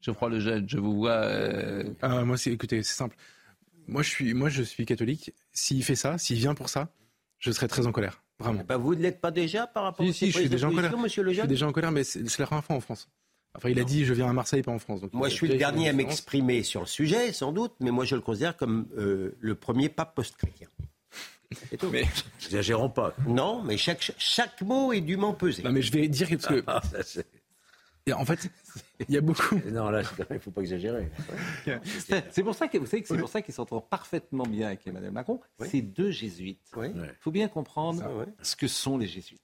S1: Je crois le jeune, je vous vois. euh,
S3: Ah, moi, c'est, écoutez, c'est simple. Moi, je suis, moi, je suis catholique. S'il fait ça, s'il vient pour ça, je serai très en colère. Vraiment.
S2: Bah, vous ne l'êtes pas déjà par rapport
S3: Si,
S2: aux
S3: si, je suis déjà en colère. Je suis déjà en colère, mais c'est, la première fois en France. Enfin, il a dit, je viens à Marseille, pas en France. Donc,
S2: Moi, je suis le dernier à m'exprimer sur le sujet, sans doute, mais moi, je le considère comme euh, le premier pape post-chrétien. C'est tout.
S3: Mais,
S4: Exagérons pas.
S2: Non, mais chaque, chaque mot est dûment pesé.
S3: non, mais je vais dire que, que,
S4: Ah, ça,
S3: et en fait, il y a beaucoup.
S4: non, là, il ne faut pas exagérer.
S1: C'est pour ça que vous savez que c'est pour ça qu'il s'entend parfaitement bien avec Emmanuel Macron. C'est deux jésuites.
S2: Oui.
S1: Il faut bien comprendre
S2: Ça, ouais.
S1: ce que sont les jésuites.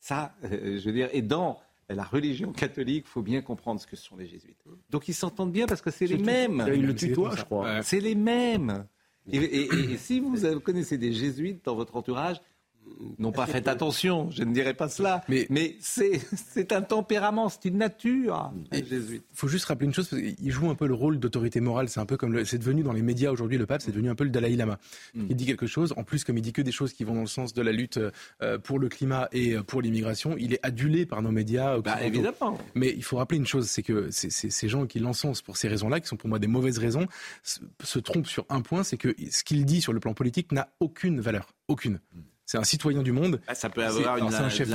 S1: Ça, euh, je veux dire, et dans la religion catholique, il faut bien comprendre ce que sont les jésuites. Donc ils s'entendent bien parce que c'est les mêmes.
S4: Il le
S3: C'est
S4: tutoie,
S3: comme
S4: je crois.
S1: C'est les mêmes. Et, et- et- et si vous connaissez des jésuites dans votre entourage, non pas faites attention, je ne dirais pas cela,
S3: Mais-
S1: mais, c'est un tempérament, c'est une nature.
S3: Il faut juste rappeler une chose, parce qu'il joue un peu le rôle d'autorité morale. C'est un peu comme c'est devenu dans les médias aujourd'hui, le pape, c'est devenu un peu le Dalai Lama.
S1: Mm.
S3: Il dit quelque chose. En plus, comme il dit que des choses qui vont dans le sens de la lutte euh, pour le climat et euh, pour l'immigration, il est adulé par nos médias.
S1: Bah, évidemment.
S3: Mais il faut rappeler une chose, c'est que ces gens qui l'encensent pour ces raisons-là, qui sont pour moi des mauvaises raisons, se, se trompent sur un point, c'est que ce qu'il dit sur le plan politique n'a aucune valeur. Aucune. C'est un citoyen du monde.
S1: Ah, ça peut avoir
S3: alors,
S1: une,
S3: c'est un chef.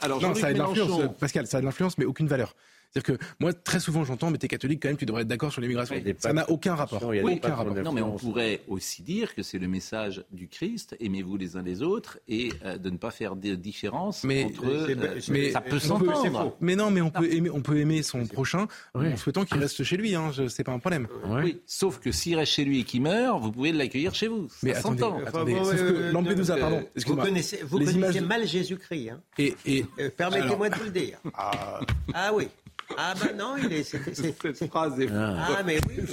S1: Alors,
S3: non, ça a de l'influence, Pascal, ça a de l'influence, mais aucune valeur. C'est-à-dire que moi, très souvent, j'entends, mais t'es catholique quand même, tu devrais être d'accord sur l'immigration. Ça n'a aucun rapport.
S4: Il y a des
S1: Oui,
S3: aucun rapport.
S1: Non, mais on pourrait aussi dire que c'est le message du Christ, aimez-vous les uns les autres, et euh, de ne pas faire de différence
S3: Mais-
S1: entre... euh,
S2: c'est-
S3: mais
S1: ça peut s'entendre.
S3: Mais non, mais on peut aimer, on peut aimer son prochain en souhaitant qu'il reste chez lui. Hein, c'est pas un problème.
S1: Oui, sauf que s'il reste chez lui et qu'il meurt, vous pouvez l'accueillir chez vous. Ça
S3: Mais attendez, attendez.
S2: Enfin,
S3: sauf
S2: euh,
S3: que Lampedusa,
S1: euh,
S3: pardon.
S2: Vous connaissez, vous connaissez mal Jésus-Christ. Hein
S3: Et, et
S2: Euh, Permettez-moi de vous le dire. Ah oui. Ah bah non, il est.
S1: Cette phrase est...
S2: Ah mais oui.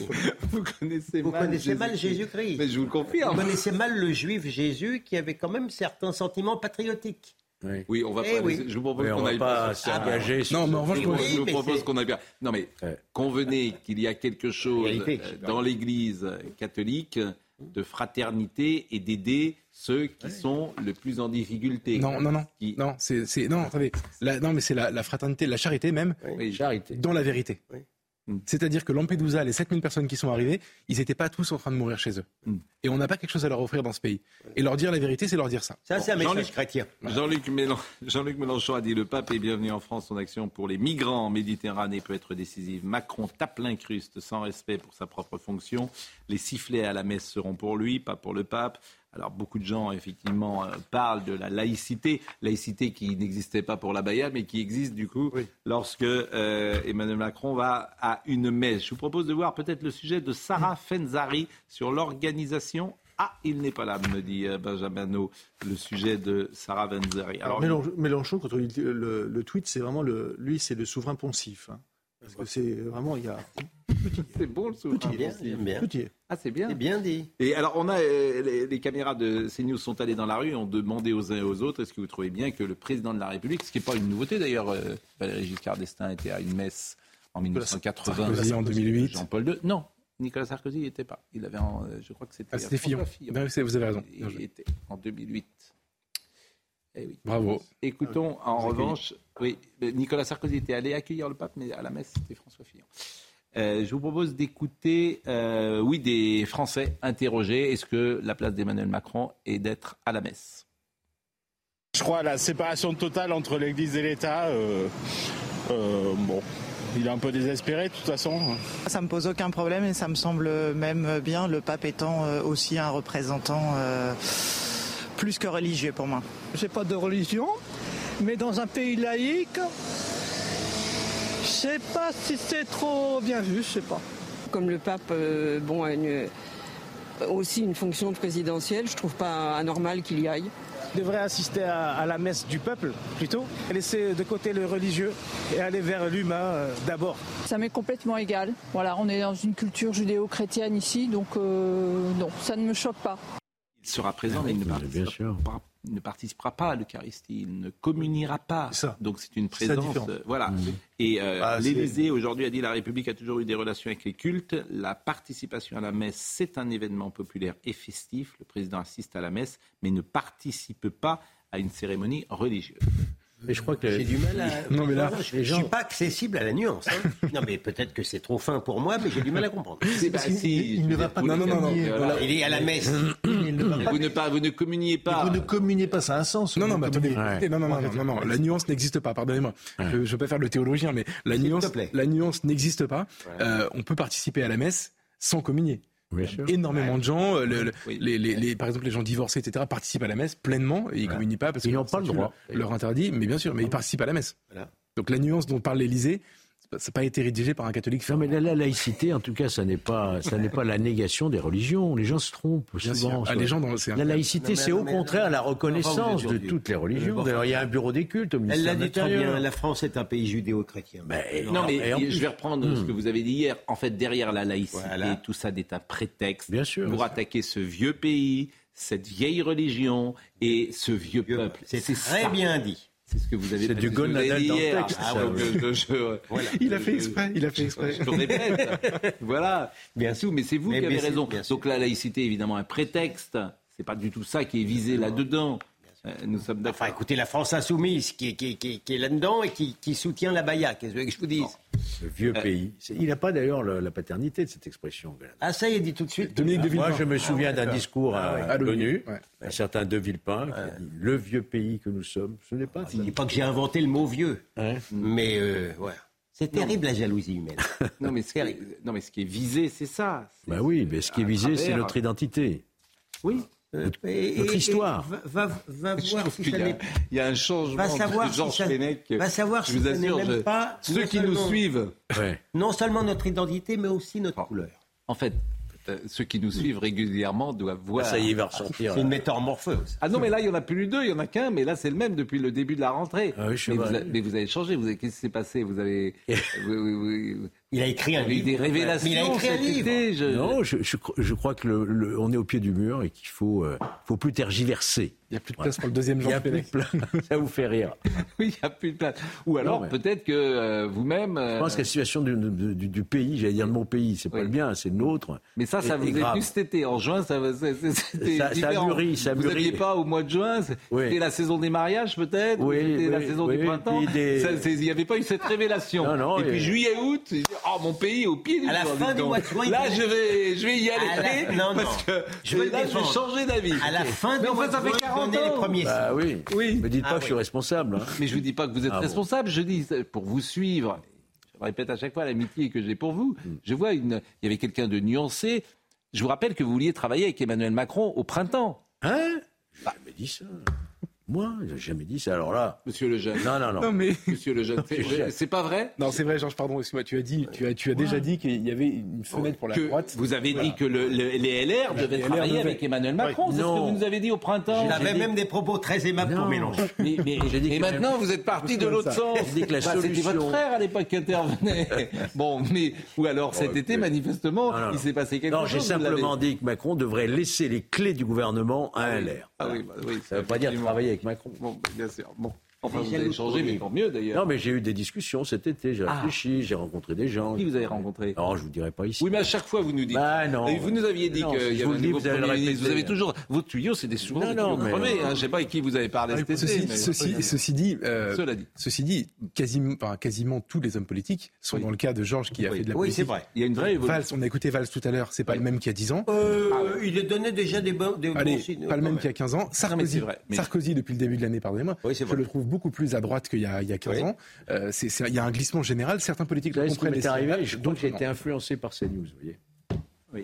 S1: Vous connaissez
S2: Vous
S1: mal
S2: connaissez mal Jésus-Christ.
S1: Mais je vous le confirme.
S2: Vous connaissez mal le juif Jésus qui avait quand même certains sentiments patriotiques.
S4: Oui.
S1: Oui, on va
S2: Eh
S1: pas.
S2: oui.
S1: Je vous propose qu'on aille
S4: pas
S1: pas
S4: s'engager sur
S3: Non, mais en
S4: ce-
S3: revanche,
S1: Je vous-
S2: Oui,
S1: je vous
S2: mais
S1: propose
S2: c'est-
S1: qu'on aille bien. Non, mais
S4: Ouais.
S1: convenez qu'il y a quelque chose dans l'Église catholique de fraternité et d'aider ceux qui sont le plus en difficulté.
S3: non, non, non,
S1: Qui-
S3: non, c'est, c'est, non, attendez. La- non, mais c'est la, la fraternité, la charité même,
S1: Oui,
S4: Charité.
S3: dans la vérité.
S2: Oui.
S1: Mm.
S3: C'est-à-dire que Lampedusa, les 7000 personnes qui sont arrivées, ils n'étaient pas tous en train de mourir chez eux.
S1: Mm.
S3: Et on n'a pas quelque chose à leur offrir dans ce pays. Et leur dire la vérité, c'est leur dire ça.
S2: Ça, c'est un
S1: Jean-Luc-
S2: message chrétien.
S1: Jean-Luc Mélen- Jean-Luc Mélenchon a dit le pape est bienvenu en France. Son action pour les migrants en Méditerranée peut être décisive. Macron tape l'incruste sans respect pour sa propre fonction. Les sifflets à la messe seront pour lui, pas pour le pape. Alors beaucoup de gens effectivement euh, parlent de la laïcité, laïcité qui n'existait pas pour la Baïa, mais qui existe du coup lorsque euh, Emmanuel Macron va à une messe. Je vous propose de voir peut-être le sujet de Sarah Fenzari sur l'organisation. Ah, il n'est pas là, me dit euh, Benjamin No, le sujet de Sarah Fenzari.
S6: Alors, Mélenchon, Mélenchon, quand dit le, le tweet, c'est vraiment le, lui, c'est le souverain poncif. hein. Parce que c'est vraiment, il y a
S1: c'est bon le
S2: Bien, bien.
S6: y est.
S1: Ah, c'est bien.
S2: C'est bien dit.
S1: Et alors, on a euh, les, les caméras de CNews sont allées dans la rue et ont demandé aux uns et aux autres est-ce que vous trouvez bien que le président de la République, ce qui n'est pas une nouveauté d'ailleurs, euh, Valéry Giscard d'Estaing était à une messe en 1980.
S3: Sarkozy en 2008.
S1: Jean-Paul II. Non, Nicolas Sarkozy n'y était pas. Il avait, en, euh, je crois que c'était.
S3: Ah, c'était
S1: François
S3: Fillon. Ouais, c'est- vous avez raison.
S1: Il
S3: joué.
S1: était en 2008. Eh oui.
S3: Bravo.
S1: Écoutons en
S3: Vous
S1: revanche, oui, Nicolas Sarkozy était allé accueillir le pape, mais à la messe, c'était François Fillon. je vous propose d'écouter, oui, des Français interrogés. Est-ce que la place d'Emmanuel Macron est d'être à la messe?
S15: Je crois à la séparation totale entre l'Église et l'État. bon, il est un peu désespéré de toute façon.
S16: Ça me pose aucun problème et ça me semble même bien, le pape étant euh, aussi un représentant euh, plus que religieux pour moi.
S17: Je pas de religion, mais dans un pays laïque, je sais pas si c'est trop bien vu, je sais pas.
S18: Comme le pape, euh, bon, a aussi une fonction présidentielle, je trouve pas anormal qu'il y aille
S19: devrait assister à, la messe du peuple plutôt, laisser de côté le religieux et aller vers l'humain euh, d'abord.
S20: Ça m'est complètement égal. Voilà, on est dans une culture judéo-chrétienne ici, donc euh, non, ça ne me choque pas.
S1: Il sera présent, ah mais il ne participera, pas, ne participera pas à l'Eucharistie, il ne communiera pas. Donc c'est une présence. Euh, voilà. Mmh. Et euh, ah, l'Élysée aujourd'hui a dit la République a toujours eu des relations avec les cultes. La participation à la messe, c'est un événement populaire et festif. Le président assiste à la messe, mais ne participe pas à une cérémonie religieuse.
S2: Mais je crois que j'ai du mal à. Non, mais là, je ne suis pas accessible à la nuance. Hein. non, mais peut-être que c'est trop fin pour moi, mais j'ai du mal à comprendre.
S6: il, ne va pas. Non, non, non, non.
S2: Il est à la messe.
S1: vous, ne pas, vous ne communiez pas.
S6: vous ne communiez pas, ça a un sens.
S3: Non, non, mais attendez. Non, non, non, non, non, La nuance n'existe pas. Pardonnez-moi. Je ne veux pas faire le théologien, mais la nuance, la nuance n'existe pas. Euh, on peut participer à la messe sans communier énormément de gens, les, par exemple les gens divorcés, etc., participent à la messe pleinement et ils ne communient pas parce qu'ils n'ont pas le droit. Leur interdit, mais bien sûr, mais ils participent à la messe. Donc la nuance dont parle l'Élysée, ça n'a pas été rédigé par un catholique.
S4: Non, mais la, laïcité, en tout cas, ça n'est pas, ça n'est pas la négation des religions. Les gens se trompent souvent.
S3: Ah, les gens
S4: la laïcité, c'est au contraire la reconnaissance de toutes les religions. D'ailleurs, il y a un bureau des cultes au ministère
S2: Elle l'a dit très bien. La France est un pays judéo-chrétien.
S1: non, mais je vais reprendre ce hmm. que vous avez dit hier. En fait, derrière la laïcité, tout ça n'est un prétexte pour attaquer ce vieux pays, cette vieille religion et ce vieux peuple.
S2: C'est très bien dit.
S1: C'est ce que vous avez
S4: C'est du dans le texte. Ah,
S3: Il a fait exprès. Il a fait exprès.
S1: Je, répète. voilà. Bien sûr, mais c'est vous qui avez raison. Donc la laïcité, évidemment, un prétexte. C'est pas du tout ça qui est visé là-dedans. Euh, nous sommes d'accord.
S2: Enfin, écoutez, la France insoumise qui est, qui, qui, qui est là-dedans et qui, soutient la Baïa, qu'est-ce que je vous dise?
S4: Le vieux euh, pays. Il n'a pas d'ailleurs la paternité de cette expression.
S2: Ah, ça, il a dit tout de suite.
S4: Moi, je me souviens d'un discours à, à l'ONU, un certain De Villepin, qui a dit Le vieux pays que nous sommes. Ce n'est pas.
S2: Il ne dit pas que j'ai inventé le mot vieux. Hein mais, euh, ouais. C'est terrible la jalousie humaine.
S1: non, mais ce, qui, non, mais ce qui est visé, c'est ça.
S4: Bah oui, mais ce qui est visé, c'est notre identité.
S1: Oui.
S4: Euh, notre, histoire.
S2: Va, va, voir si ça
S1: n'est Il y a un changement va savoir de Georges si Fenech.
S2: Va savoir si ça n'est même pas...
S1: Ceux qui nous suivent.
S2: Non seulement notre identité, mais aussi notre couleur.
S1: En fait, euh, ceux qui nous suivent régulièrement doivent voir.
S2: ça y est, va ressortir. C'est une métamorphose.
S1: Ah non, mais là, il n'y en a plus deux, il y en a qu'un, mais là, c'est le même depuis le début de la rentrée. Ah oui, mais, vous mais, vous avez changé, vous qu'est-ce qui s'est passé? Vous avez.
S2: Il a écrit un livre.
S1: des révélations.
S2: il a écrit un livre.
S4: je... Non, je, je, crois que le, on est au pied du mur et qu'il faut, euh, faut plus tergiverser.
S3: Il n'y a plus de place pour le deuxième genre.
S4: Ça vous fait rire.
S1: oui, il n'y a plus de place. Ou alors peut-être que euh, vous-même.
S4: Je pense que la situation du, du, du pays, j'allais dire de mon pays, c'est pas le bien, c'est le nôtre.
S1: Mais ça, ça vous est venu cet été. En juin, ça,
S4: ça, ça a mûri. Ça
S1: vous n'aviez pas au mois de juin C'était la saison des mariages peut-être
S4: Oui.
S1: C'était la saison du printemps Il n'y avait pas eu cette révélation. Non, non, et, puis juillet-août, oh mon pays au pied du
S2: À la fin du mois de juin.
S1: Là, je vais, je vais y aller. Non, parce que je vais changer d'avis.
S2: À la fin du mois de juin les premiers
S4: bah, oui. oui. Me dites pas ah que je suis responsable. Hein.
S1: Mais je vous dis pas que vous êtes ah responsable. Je dis pour vous suivre. Je répète à chaque fois l'amitié que j'ai pour vous. Hmm. Je vois une. Il y avait quelqu'un de nuancé. Je vous rappelle que vous vouliez travailler avec Emmanuel Macron au printemps.
S4: Hein? Bah. jamais dit ça. Moi, j'ai jamais dit ça. Alors là,
S1: Monsieur Lejeune.
S4: Non, non, non.
S1: mais... Monsieur Lejeune, c'est pas vrai
S3: Non, c'est vrai, Georges. Pardon, excuse-moi. Tu as dit, tu as, tu as déjà dit qu'il y avait une fenêtre pour la droite.
S1: Vous avez dit que le, les LR devaient travailler avec Emmanuel Macron. C'est ce que vous nous avez dit au printemps.
S2: J'avais même des propos très aimables pour Mélenchon.
S1: Mais, mais, et maintenant, vous êtes parti de l'autre sens. Bah, c'était votre frère à l'époque qui intervenait. bon, mais ou alors cet été, manifestement, il s'est passé quelque chose.
S4: Non, j'ai simplement dit que Macron devrait laisser les clés du gouvernement à LR.
S1: Ah oui, bah
S4: ça ne veut pas dire travailler avec Macron.
S1: Bon, bien sûr. Bon. Enfin, vous avez changé, mais pour mieux d'ailleurs.
S4: Non, mais j'ai eu des discussions cet été, j'ai ah. réfléchi, j'ai rencontré des gens.
S1: Qui vous avez rencontré?
S4: Alors, je vous dirai pas ici.
S1: Oui, mais à chaque fois, vous nous dites.
S4: Bah, non.
S1: vous nous aviez dit qu'il y avait un nouveau vous, avez vous avez toujours. Votre tuyau, c'est des souvent non, non, mais... Premier, hein. Je ne sais pas avec qui vous avez parlé cet
S3: été. Ceci, ceci, dit, euh, Cela dit, ceci dit, quasiment, enfin, quasiment tous les hommes politiques sont dans le cas de Georges qui a fait de la politique.
S1: Oui, c'est vrai. Il y a une vraie
S3: Valls, on a écouté Valls tout à l'heure, c'est pas le même qu'il y a 10 ans.
S2: Euh, il donnait déjà des bons signes.
S3: Pas le même qu'il y a 15 ans. Sarkozy, depuis le début de l'année, pardonnez-moi, je le trouve beaucoup plus à droite qu'il y a, il y a 15 ans. Euh, il y a un glissement général. Certains politiques
S4: le comprennent. Arrivé. J'ai été influencé par ces news, vous voyez.
S2: Oui.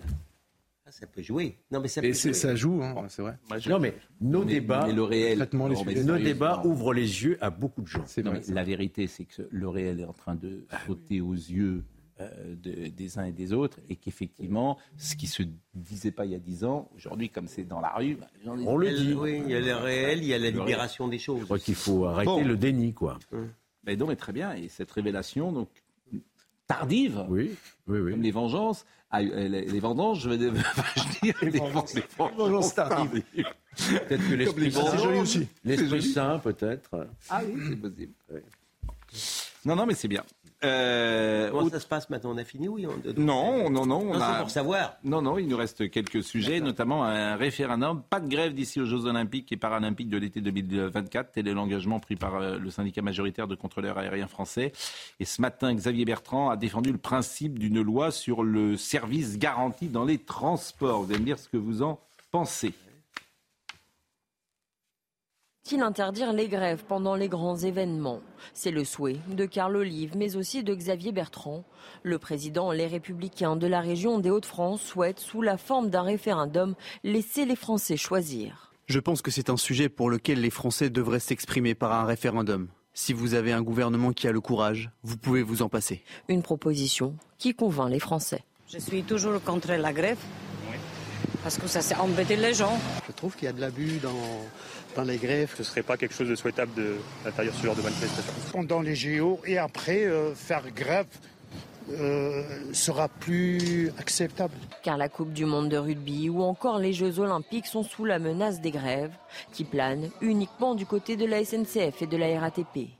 S2: Ah, ça peut jouer. Non, mais ça,
S3: peut ça joue, hein, c'est vrai.
S4: non, mais nos débats,
S1: le réel,
S4: nos débats ouvrent les yeux à beaucoup de gens.
S1: la vérité, c'est que le réel est en train de ah sauter aux yeux euh, des uns et des autres, et qu'effectivement, ce qui se disait pas il y a dix ans, aujourd'hui, comme c'est dans la rue, bah,
S2: on le dit. Oui, il y a le réel, il y a la libération des choses. Je
S4: crois qu'il faut arrêter le déni, quoi.
S1: Hum. Mais donc, très bien, et cette révélation, donc tardive,
S4: oui, oui, oui.
S1: comme les vengeances, ah, euh, les, vendanges, je vais dire, les, vengeances tardives.
S4: Peut-être que l'esprit
S1: aussi.
S4: L'esprit saint, peut-être.
S1: Ah oui, c'est possible. Non, non, mais c'est bien.
S2: Euh, Comment ça se passe maintenant? On a fini oui
S1: Non, non, non.
S2: On a... pour savoir.
S1: Non, non, il nous reste quelques sujets, notamment un référendum. Pas de grève d'ici aux Jeux Olympiques et Paralympiques de l'été 2024. Tel est l'engagement pris par euh, le syndicat majoritaire de contrôleurs aériens français. Et ce matin, Xavier Bertrand a défendu le principe d'une loi sur le service garanti dans les transports. Vous allez me dire ce que vous en pensez
S7: il interdire les grèves pendant les grands événements? C'est le souhait de Carl Olive, mais aussi de Xavier Bertrand. Le président Les Républicains de la région des Hauts-de-France souhaite, sous la forme d'un référendum, laisser les Français choisir.
S21: Je pense que c'est un sujet pour lequel les Français devraient s'exprimer par un référendum. Si vous avez un gouvernement qui a le courage, vous pouvez vous en passer.
S7: Une proposition qui convainc les Français.
S22: Je suis toujours contre la grève parce que ça c'est embêter les gens.
S23: Je trouve qu'il y a de l'abus dans dans les grèves.
S24: Ce ne serait pas quelque chose de souhaitable d'intérieur ce genre de manifestation.
S23: Pendant les JO et après, euh, faire grève euh, sera plus acceptable.
S7: Car la Coupe du Monde de rugby ou encore les Jeux Olympiques sont sous la menace des grèves qui planent uniquement du côté de la SNCF et de la RATP.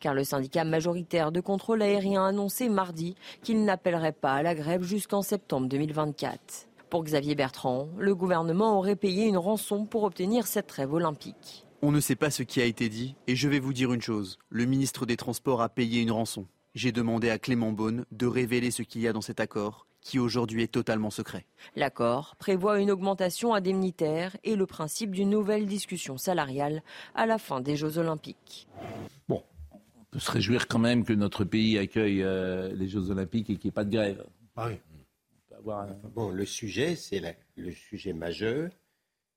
S7: Car le syndicat majoritaire de contrôle aérien a annoncé mardi qu'il n'appellerait pas à la grève jusqu'en septembre 2024. Pour Xavier Bertrand, le gouvernement aurait payé une rançon pour obtenir cette trêve olympique.
S21: On ne sait pas ce qui a été dit et je vais vous dire une chose. Le ministre des Transports a payé une rançon. J'ai demandé à Clément Beaune de révéler ce qu'il y a dans cet accord qui aujourd'hui est totalement secret.
S7: L'accord prévoit une augmentation indemnitaire et le principe d'une nouvelle discussion salariale à la fin des Jeux olympiques.
S1: Bon, on peut se réjouir quand même que notre pays accueille euh, les Jeux olympiques et qu'il n'y ait pas de grève.
S2: Ah oui. Bon, le sujet, c'est le sujet majeur,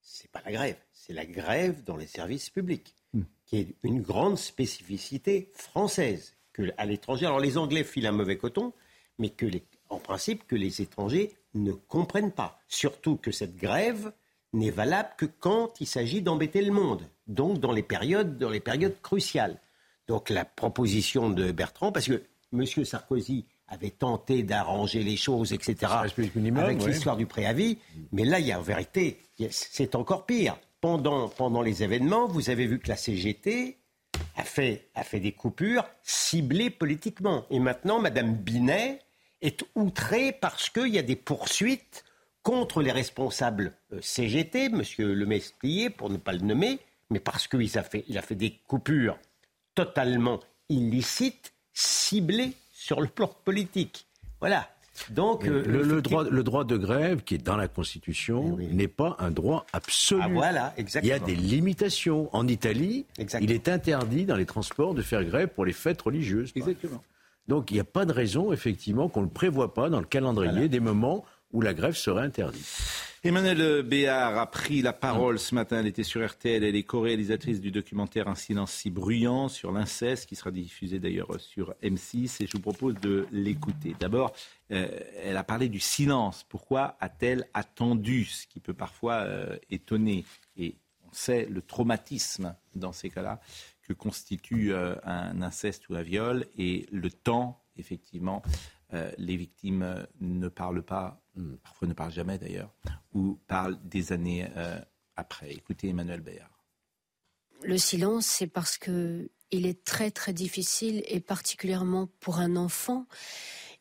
S2: c'est pas la grève, c'est la grève dans les services publics, hmm. qui est une grande spécificité française. Que, à l'étranger, alors les Anglais filent un mauvais coton, mais que en principe, que les étrangers ne comprennent pas. Surtout que cette grève n'est valable que quand il s'agit d'embêter le monde, donc dans les périodes, dans les périodes cruciales. Donc la proposition de Bertrand, parce que M. Sarkozy avait tenté d'arranger les choses, etc., avec l'histoire du préavis. Mais là, il y a en vérité, c'est encore pire. Pendant, pendant les événements, vous avez vu que la CGT a fait, a fait des coupures ciblées politiquement. Et maintenant, Mme Binet est outrée parce qu'il y a des poursuites contre les responsables euh, CGT, M. Lemesplier, pour ne pas le nommer, mais parce qu'il a fait, il a fait des coupures totalement illicites, ciblées sur le plan politique. Voilà.
S4: Donc, euh, le, droit, le droit de grève qui est dans la Constitution eh n'est pas un droit absolu. Ah,
S2: voilà,
S4: Il y a des limitations. En Italie, il est interdit dans les transports de faire grève pour les fêtes religieuses.
S1: Exactement.
S4: Donc il n'y a pas de raison, effectivement, qu'on ne le prévoit pas dans le calendrier des moments où la grève serait interdite.
S1: Emmanuel Béard a pris la parole ce matin. Elle était sur RTL. Elle est co-réalisatrice du documentaire Un silence si bruyant sur l'inceste, qui sera diffusé d'ailleurs sur M6. Et je vous propose de l'écouter. D'abord, euh, elle a parlé du silence. Pourquoi a-t-elle attendu? Ce qui peut parfois euh, étonner. Et on sait le traumatisme dans ces cas-là que constitue euh, un inceste ou un viol. Et le temps, effectivement, les victimes ne parlent pas. Parfois ne parle jamais d'ailleurs, ou parle des années euh, après. Écoutez Emmanuel Béard.
S25: Le silence, c'est parce que
S26: il est très très difficile et particulièrement pour un enfant.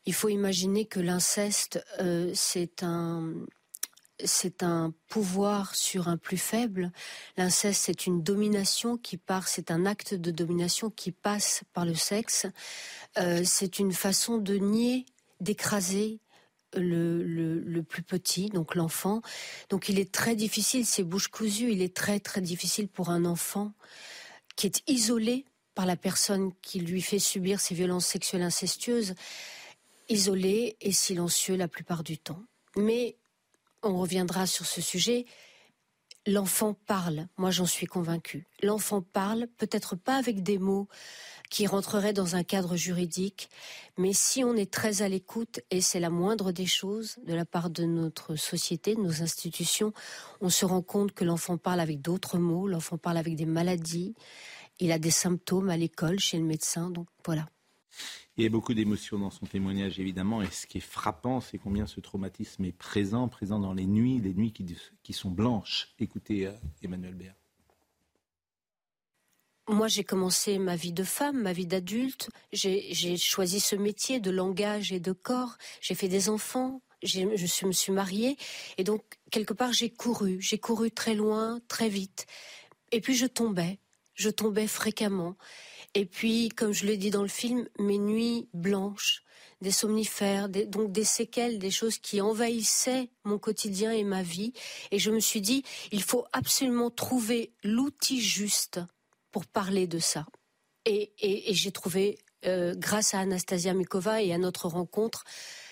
S26: Il faut imaginer que l'inceste, euh, c'est un c'est un pouvoir sur un plus faible. L'inceste, c'est une domination qui part, c'est un acte de domination qui passe par le sexe. Euh, c'est une façon de nier, d'écraser le, plus petit, donc l'enfant. Donc il est très difficile, c'est bouche cousue, il est très très difficile pour un enfant qui est isolé par la personne qui lui fait subir ces violences sexuelles incestueuses, isolé et silencieux la plupart du temps. Mais on reviendra sur ce sujet. L'enfant parle, moi j'en suis convaincue. L'enfant parle, peut-être pas avec des mots qui rentreraient dans un cadre juridique, mais si on est très à l'écoute, et c'est la moindre des choses de la part de notre société, de nos institutions, on se rend compte que l'enfant parle avec d'autres mots, l'enfant parle avec des maladies, il a des symptômes à l'école, chez le médecin, donc voilà.
S1: Il y a beaucoup d'émotions dans son témoignage, évidemment, et ce qui est frappant, c'est combien ce traumatisme est présent, présent dans les nuits, les nuits qui, sont blanches. Écoutez euh, Emmanuel Béat.
S26: Moi, j'ai commencé ma vie de femme, ma vie d'adulte. J'ai choisi ce métier de langage et de corps. J'ai fait des enfants. Je me suis mariée. Et donc, quelque part, j'ai couru. J'ai couru très loin, très vite. Et puis, je tombais je tombais fréquemment. Et puis, comme je le dis dans le film, mes nuits blanches, des somnifères, donc des séquelles, des choses qui envahissaient mon quotidien et ma vie. Et je me suis dit, il faut absolument trouver l'outil juste pour parler de ça. Et, j'ai trouvé, euh, grâce à Anastasia Mikova et à notre rencontre,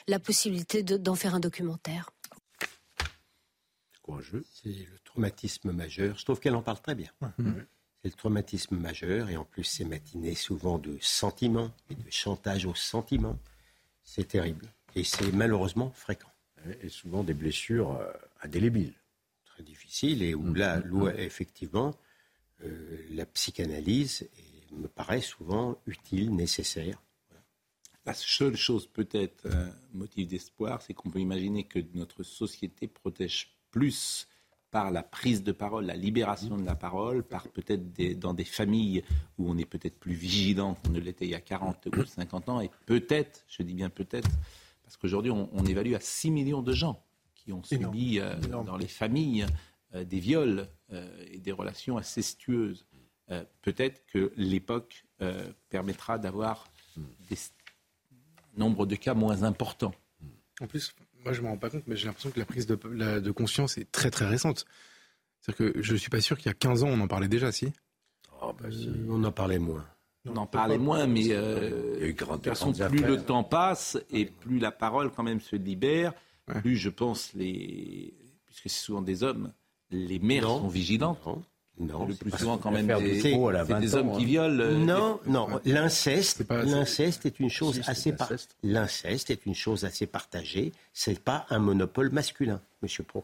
S26: la possibilité d'en faire un documentaire.
S2: C'est le traumatisme majeur. Je trouve qu'elle en parle très bien. C'est le traumatisme majeur et en plus c'est matiné souvent de sentiments et de chantage aux sentiments. C'est terrible et c'est malheureusement fréquent.
S4: Et souvent des blessures euh, indélébiles.
S2: Très difficiles et où là, mm-hmm. effectivement, euh, la psychanalyse me paraît souvent utile, nécessaire.
S1: La seule chose peut-être euh, motif d'espoir, c'est qu'on peut imaginer que notre société protège plus par la prise de parole, la libération de la parole, par peut-être dans des familles où on est peut-être plus vigilant qu'on ne l'était il y a 40 ou 50 ans, et peut-être, je dis bien peut-être, parce qu'aujourd'hui on, évalue à 6 millions de gens qui ont subi euh, dans les familles euh, des viols euh, et des relations incestueuses. peut-être que l'époque permettra d'avoir des nombres de cas moins importants.
S3: En plus, moi je ne me rends pas compte, mais j'ai l'impression que la prise de, de, conscience est très très récente. C'est-à-dire que je ne suis pas sûr qu'il y a 15 ans, on en parlait déjà, si,
S2: oh, bah, On en parlait moins.
S1: On en parlait moins, mais euh, plus le temps passe et plus la parole quand même se libère, plus je pense, les, puisque c'est souvent des hommes, les mères sont vigilantes.
S2: Non,
S1: le plus souvent quand même des, des hommes qui violent. Euh,
S2: non, non, l'inceste, l'inceste est une chose assez l'inceste est une chose assez partagée. C'est pas un monopole masculin, Monsieur Pro.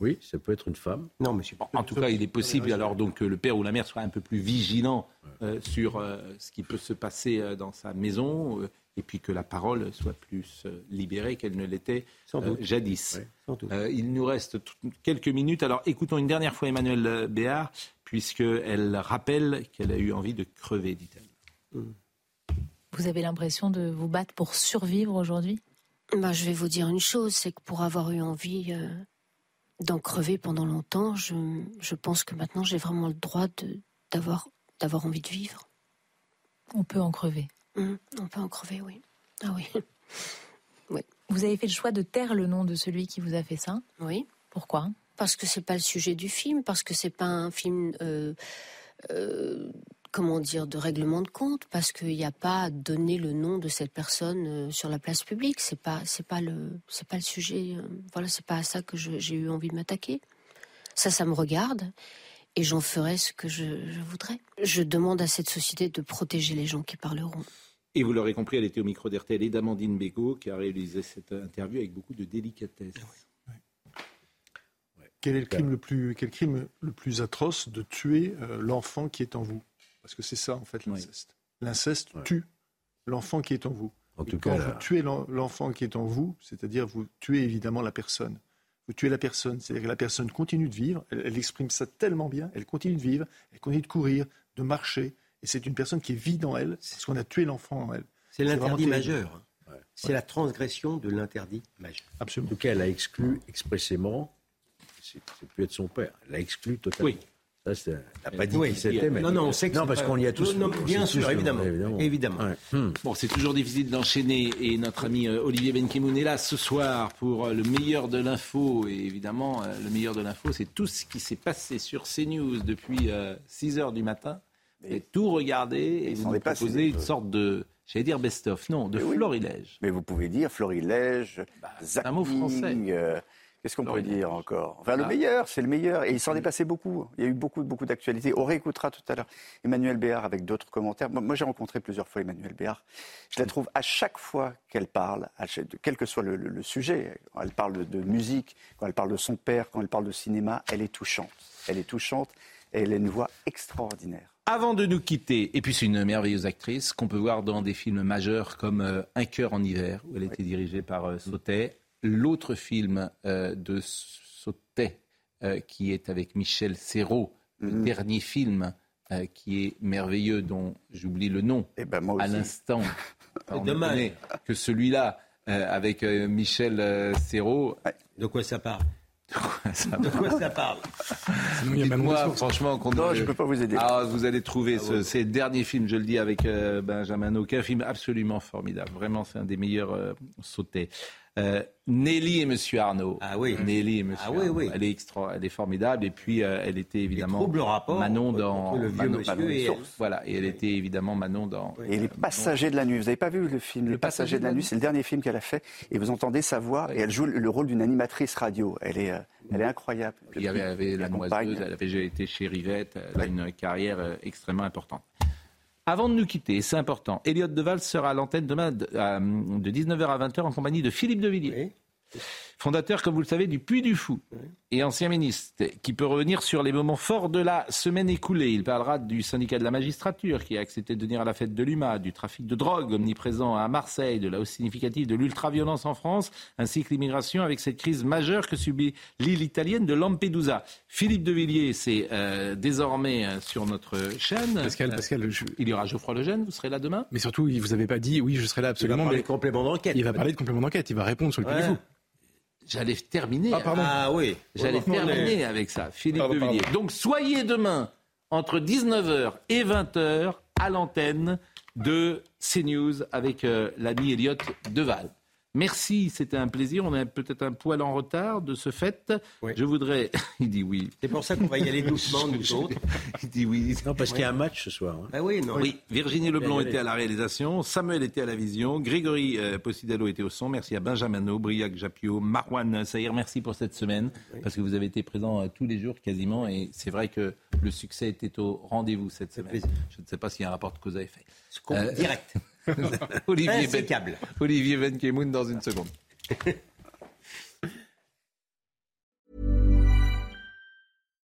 S4: Oui, ça peut être une femme.
S1: Non, monsieur. En tout cas, il est possible alors donc que le père ou la mère soit un peu plus vigilant euh, sur euh, ce qui peut se passer dans sa maison et puis que la parole soit plus euh, libérée qu'elle ne l'était euh, jadis. Euh, il nous reste quelques minutes. Alors écoutons une dernière fois Emmanuel Béard, puisqu'elle rappelle qu'elle a eu envie de crever, dit-elle.
S27: Vous avez l'impression de vous battre pour survivre aujourd'hui?
S26: Bah, Je vais vous dire une chose, c'est que pour avoir eu envie d'en crever pendant longtemps, je, je pense que maintenant j'ai vraiment le droit d'avoir envie de vivre.
S27: On peut en crever.
S26: Mmh, on peut en crever, oui. Ah oui.
S27: oui. Vous avez fait le choix de taire le nom de celui qui vous a fait ça?
S26: Oui.
S27: Pourquoi?
S26: Parce que c'est pas le sujet du film, parce que c'est pas un film, euh, euh, comment dire, de règlement de compte, parce qu'il n'y a pas à donner le nom de cette personne euh, sur la place publique. C'est pas, c'est pas le, c'est pas le sujet. voilà, c'est pas à ça que j'ai eu envie de m'attaquer. Ça, ça me regarde et j'en ferai ce que je, voudrais. Je demande à cette société de protéger les gens qui parleront.
S1: Et vous l'aurez compris, elle était au micro d'RTL et d'Amandine Bégaud qui a réalisé cette interview avec beaucoup de délicatesse.
S6: Quel est le crime le plus, quel crime le plus atroce de tuer euh, l'enfant qui est en vous? Parce que c'est ça en fait l'inceste. L'inceste tue l'enfant qui est en vous. En tout quand cas, vous tuez l'enfant qui est en vous, c'est-à-dire vous tuez évidemment la personne vous tuez la personne. C'est-à-dire que la personne continue de vivre, elle, exprime ça tellement bien, elle continue de vivre, elle continue de courir, de marcher, Et c'est une personne qui vit dans elle, parce qu'on a tué l'enfant en elle.
S2: C'est l'interdit majeur. C'est la transgression de l'interdit majeur.
S6: Absolument.
S4: En tout cas, elle a exclu expressément, c'est pu être son père, elle a exclu totalement.
S1: Oui.
S4: Ça, c'est- pas dit
S2: Oui,
S4: qui c'était, mais...
S2: non, non, on sait que
S4: Non, parce
S2: pas-
S4: qu'on y a tous...
S2: Non, non, bien sûr, évidemment. Évidemment.
S4: Ouais. Hmm.
S1: Bon, c'est toujours difficile d'enchaîner et notre ami euh, Olivier Benkemoun est là ce soir pour euh, le meilleur de l'info. Et évidemment, euh, le meilleur de l'info, c'est tout ce qui s'est passé sur CNews depuis 6 heures du matin. Et tout regarder et vous nous proposez une sorte de, j'allais dire best-of, non, de
S28: Mais oui.
S1: florilège.
S28: Mais vous pouvez dire florilège, zapping,
S1: un mot français.
S28: Qu'est-ce qu'on pourrait dire encore? Enfin, le
S1: Ah.
S28: meilleur, c'est le meilleur. Et il s'en est passé beaucoup. Il y a eu beaucoup, beaucoup d'actualités. On réécoutera tout à l'heure Emmanuel Béard avec d'autres commentaires. Moi, j'ai rencontré plusieurs fois Emmanuel Béard. Je la trouve à chaque fois qu'elle parle, quel que soit le, le- le sujet, quand elle parle de, de musique, quand elle parle de son père, quand elle parle de cinéma, elle est touchante. Elle est touchante et elle a une voix extraordinaire.
S1: Avant de nous quitter, et puis c'est une merveilleuse actrice qu'on peut voir dans des films majeurs comme euh, Un cœur en hiver, où elle était dirigée par euh, Sautet. L'autre film euh, de Sautet, euh, qui est avec Michel Serrault, le dernier film euh, qui est merveilleux, dont j'oublie le nom à l'instant. On
S2: dommage.
S1: connaît que celui-là, euh, avec euh, Michel euh, Serrault.
S2: De quoi ça parle?
S1: Ça
S2: De quoi ça parle?
S1: Dites-moi, franchement, qu'on
S28: Non, je peux pas vous aider.
S1: Ah, vous allez trouver ce, c'est le dernier film, je le dis avec euh, Benjamin Auquin, un film absolument formidable. Vraiment, c'est un des meilleurs euh, sautés. Euh, Nelly et Monsieur Arnaud.
S2: Ah oui.
S1: Nelly et Monsieur
S2: Ah oui,
S1: Arnaud.
S2: oui.
S1: Elle est extra, elle est formidable. Et puis, euh, elle était évidemment
S2: trouble rapport
S1: Manon dans
S2: le vieux
S1: Manon-
S2: monsieur
S1: Manon
S2: et.
S1: Voilà. Et elle était évidemment Manon dans.
S28: Et Les Passagers de la Nuit. Vous n'avez pas vu le film Le Passager de la Nuit? C'est le dernier film qu'elle a fait. Et vous entendez sa voix. Et elle joue le le rôle d'une animatrice radio. Elle est, euh, elle est incroyable.
S1: Il y avait, avait la noiseuse, elle avait déjà été chez Rivette, elle a une carrière euh, extrêmement importante. Avant de nous quitter, c'est important, Elliot Deval sera à l'antenne demain de, à, de 19h à 20h en compagnie de Philippe de Villiers. Fondateur, comme vous le savez, du Puy du Fou et ancien ministre, qui peut revenir sur les moments forts de la semaine écoulée. Il parlera du syndicat de la magistrature qui a accepté de venir à la fête de l'UMA, du trafic de drogue omniprésent à Marseille, de la hausse significative de l'ultraviolence en France, ainsi que l'immigration avec cette crise majeure que subit l'île italienne de Lampedusa. Philippe de Villiers, c'est euh, désormais euh, sur notre chaîne.
S3: Pascal,
S1: Euh,
S3: Pascal, je-
S1: Il y aura Geoffroy Lejeune, vous serez là demain?
S3: Mais surtout, il vous avez pas dit, oui, je serai là absolument.
S2: parler
S3: mais
S2: de complément d'enquête.
S3: Il va parler de complément d'enquête. Il va répondre sur le
S2: Ouais.
S3: Puy du Fou.
S1: J'allais terminer.
S3: Ah, pardon.
S2: Ah oui.
S1: J'allais
S2: est-
S1: terminer avec ça, Philippe
S3: Pardon,
S1: de Villiers.
S3: pardon.
S1: Donc soyez demain entre 19h et 20h à l'antenne de CNews avec euh, l'ami Elliot Deval. Merci, c'était un plaisir. On est peut-être un poil en retard de ce fait. Je voudrais. Il dit oui.
S2: C'est pour ça qu'on va y aller doucement, nous autres.
S1: Il dit oui.
S4: Non, parce qu'il y a un match ce soir. hein.
S2: Ah oui, non.
S1: Oui, Virginie
S4: y
S1: était à la réalisation, Samuel était à la vision, Grégory euh, Possidello était au son. Merci à Benjamin Briac Japio, Marwan Saïr. Merci pour cette semaine parce que vous avez été présents euh, tous les jours quasiment et c'est vrai que le succès était au rendez-vous cette semaine. Je ne sais pas s'il y a un rapport de cause à effet. Euh,
S2: Direct.
S1: Olivier ben. Olivier Benkemoun dans une seconde.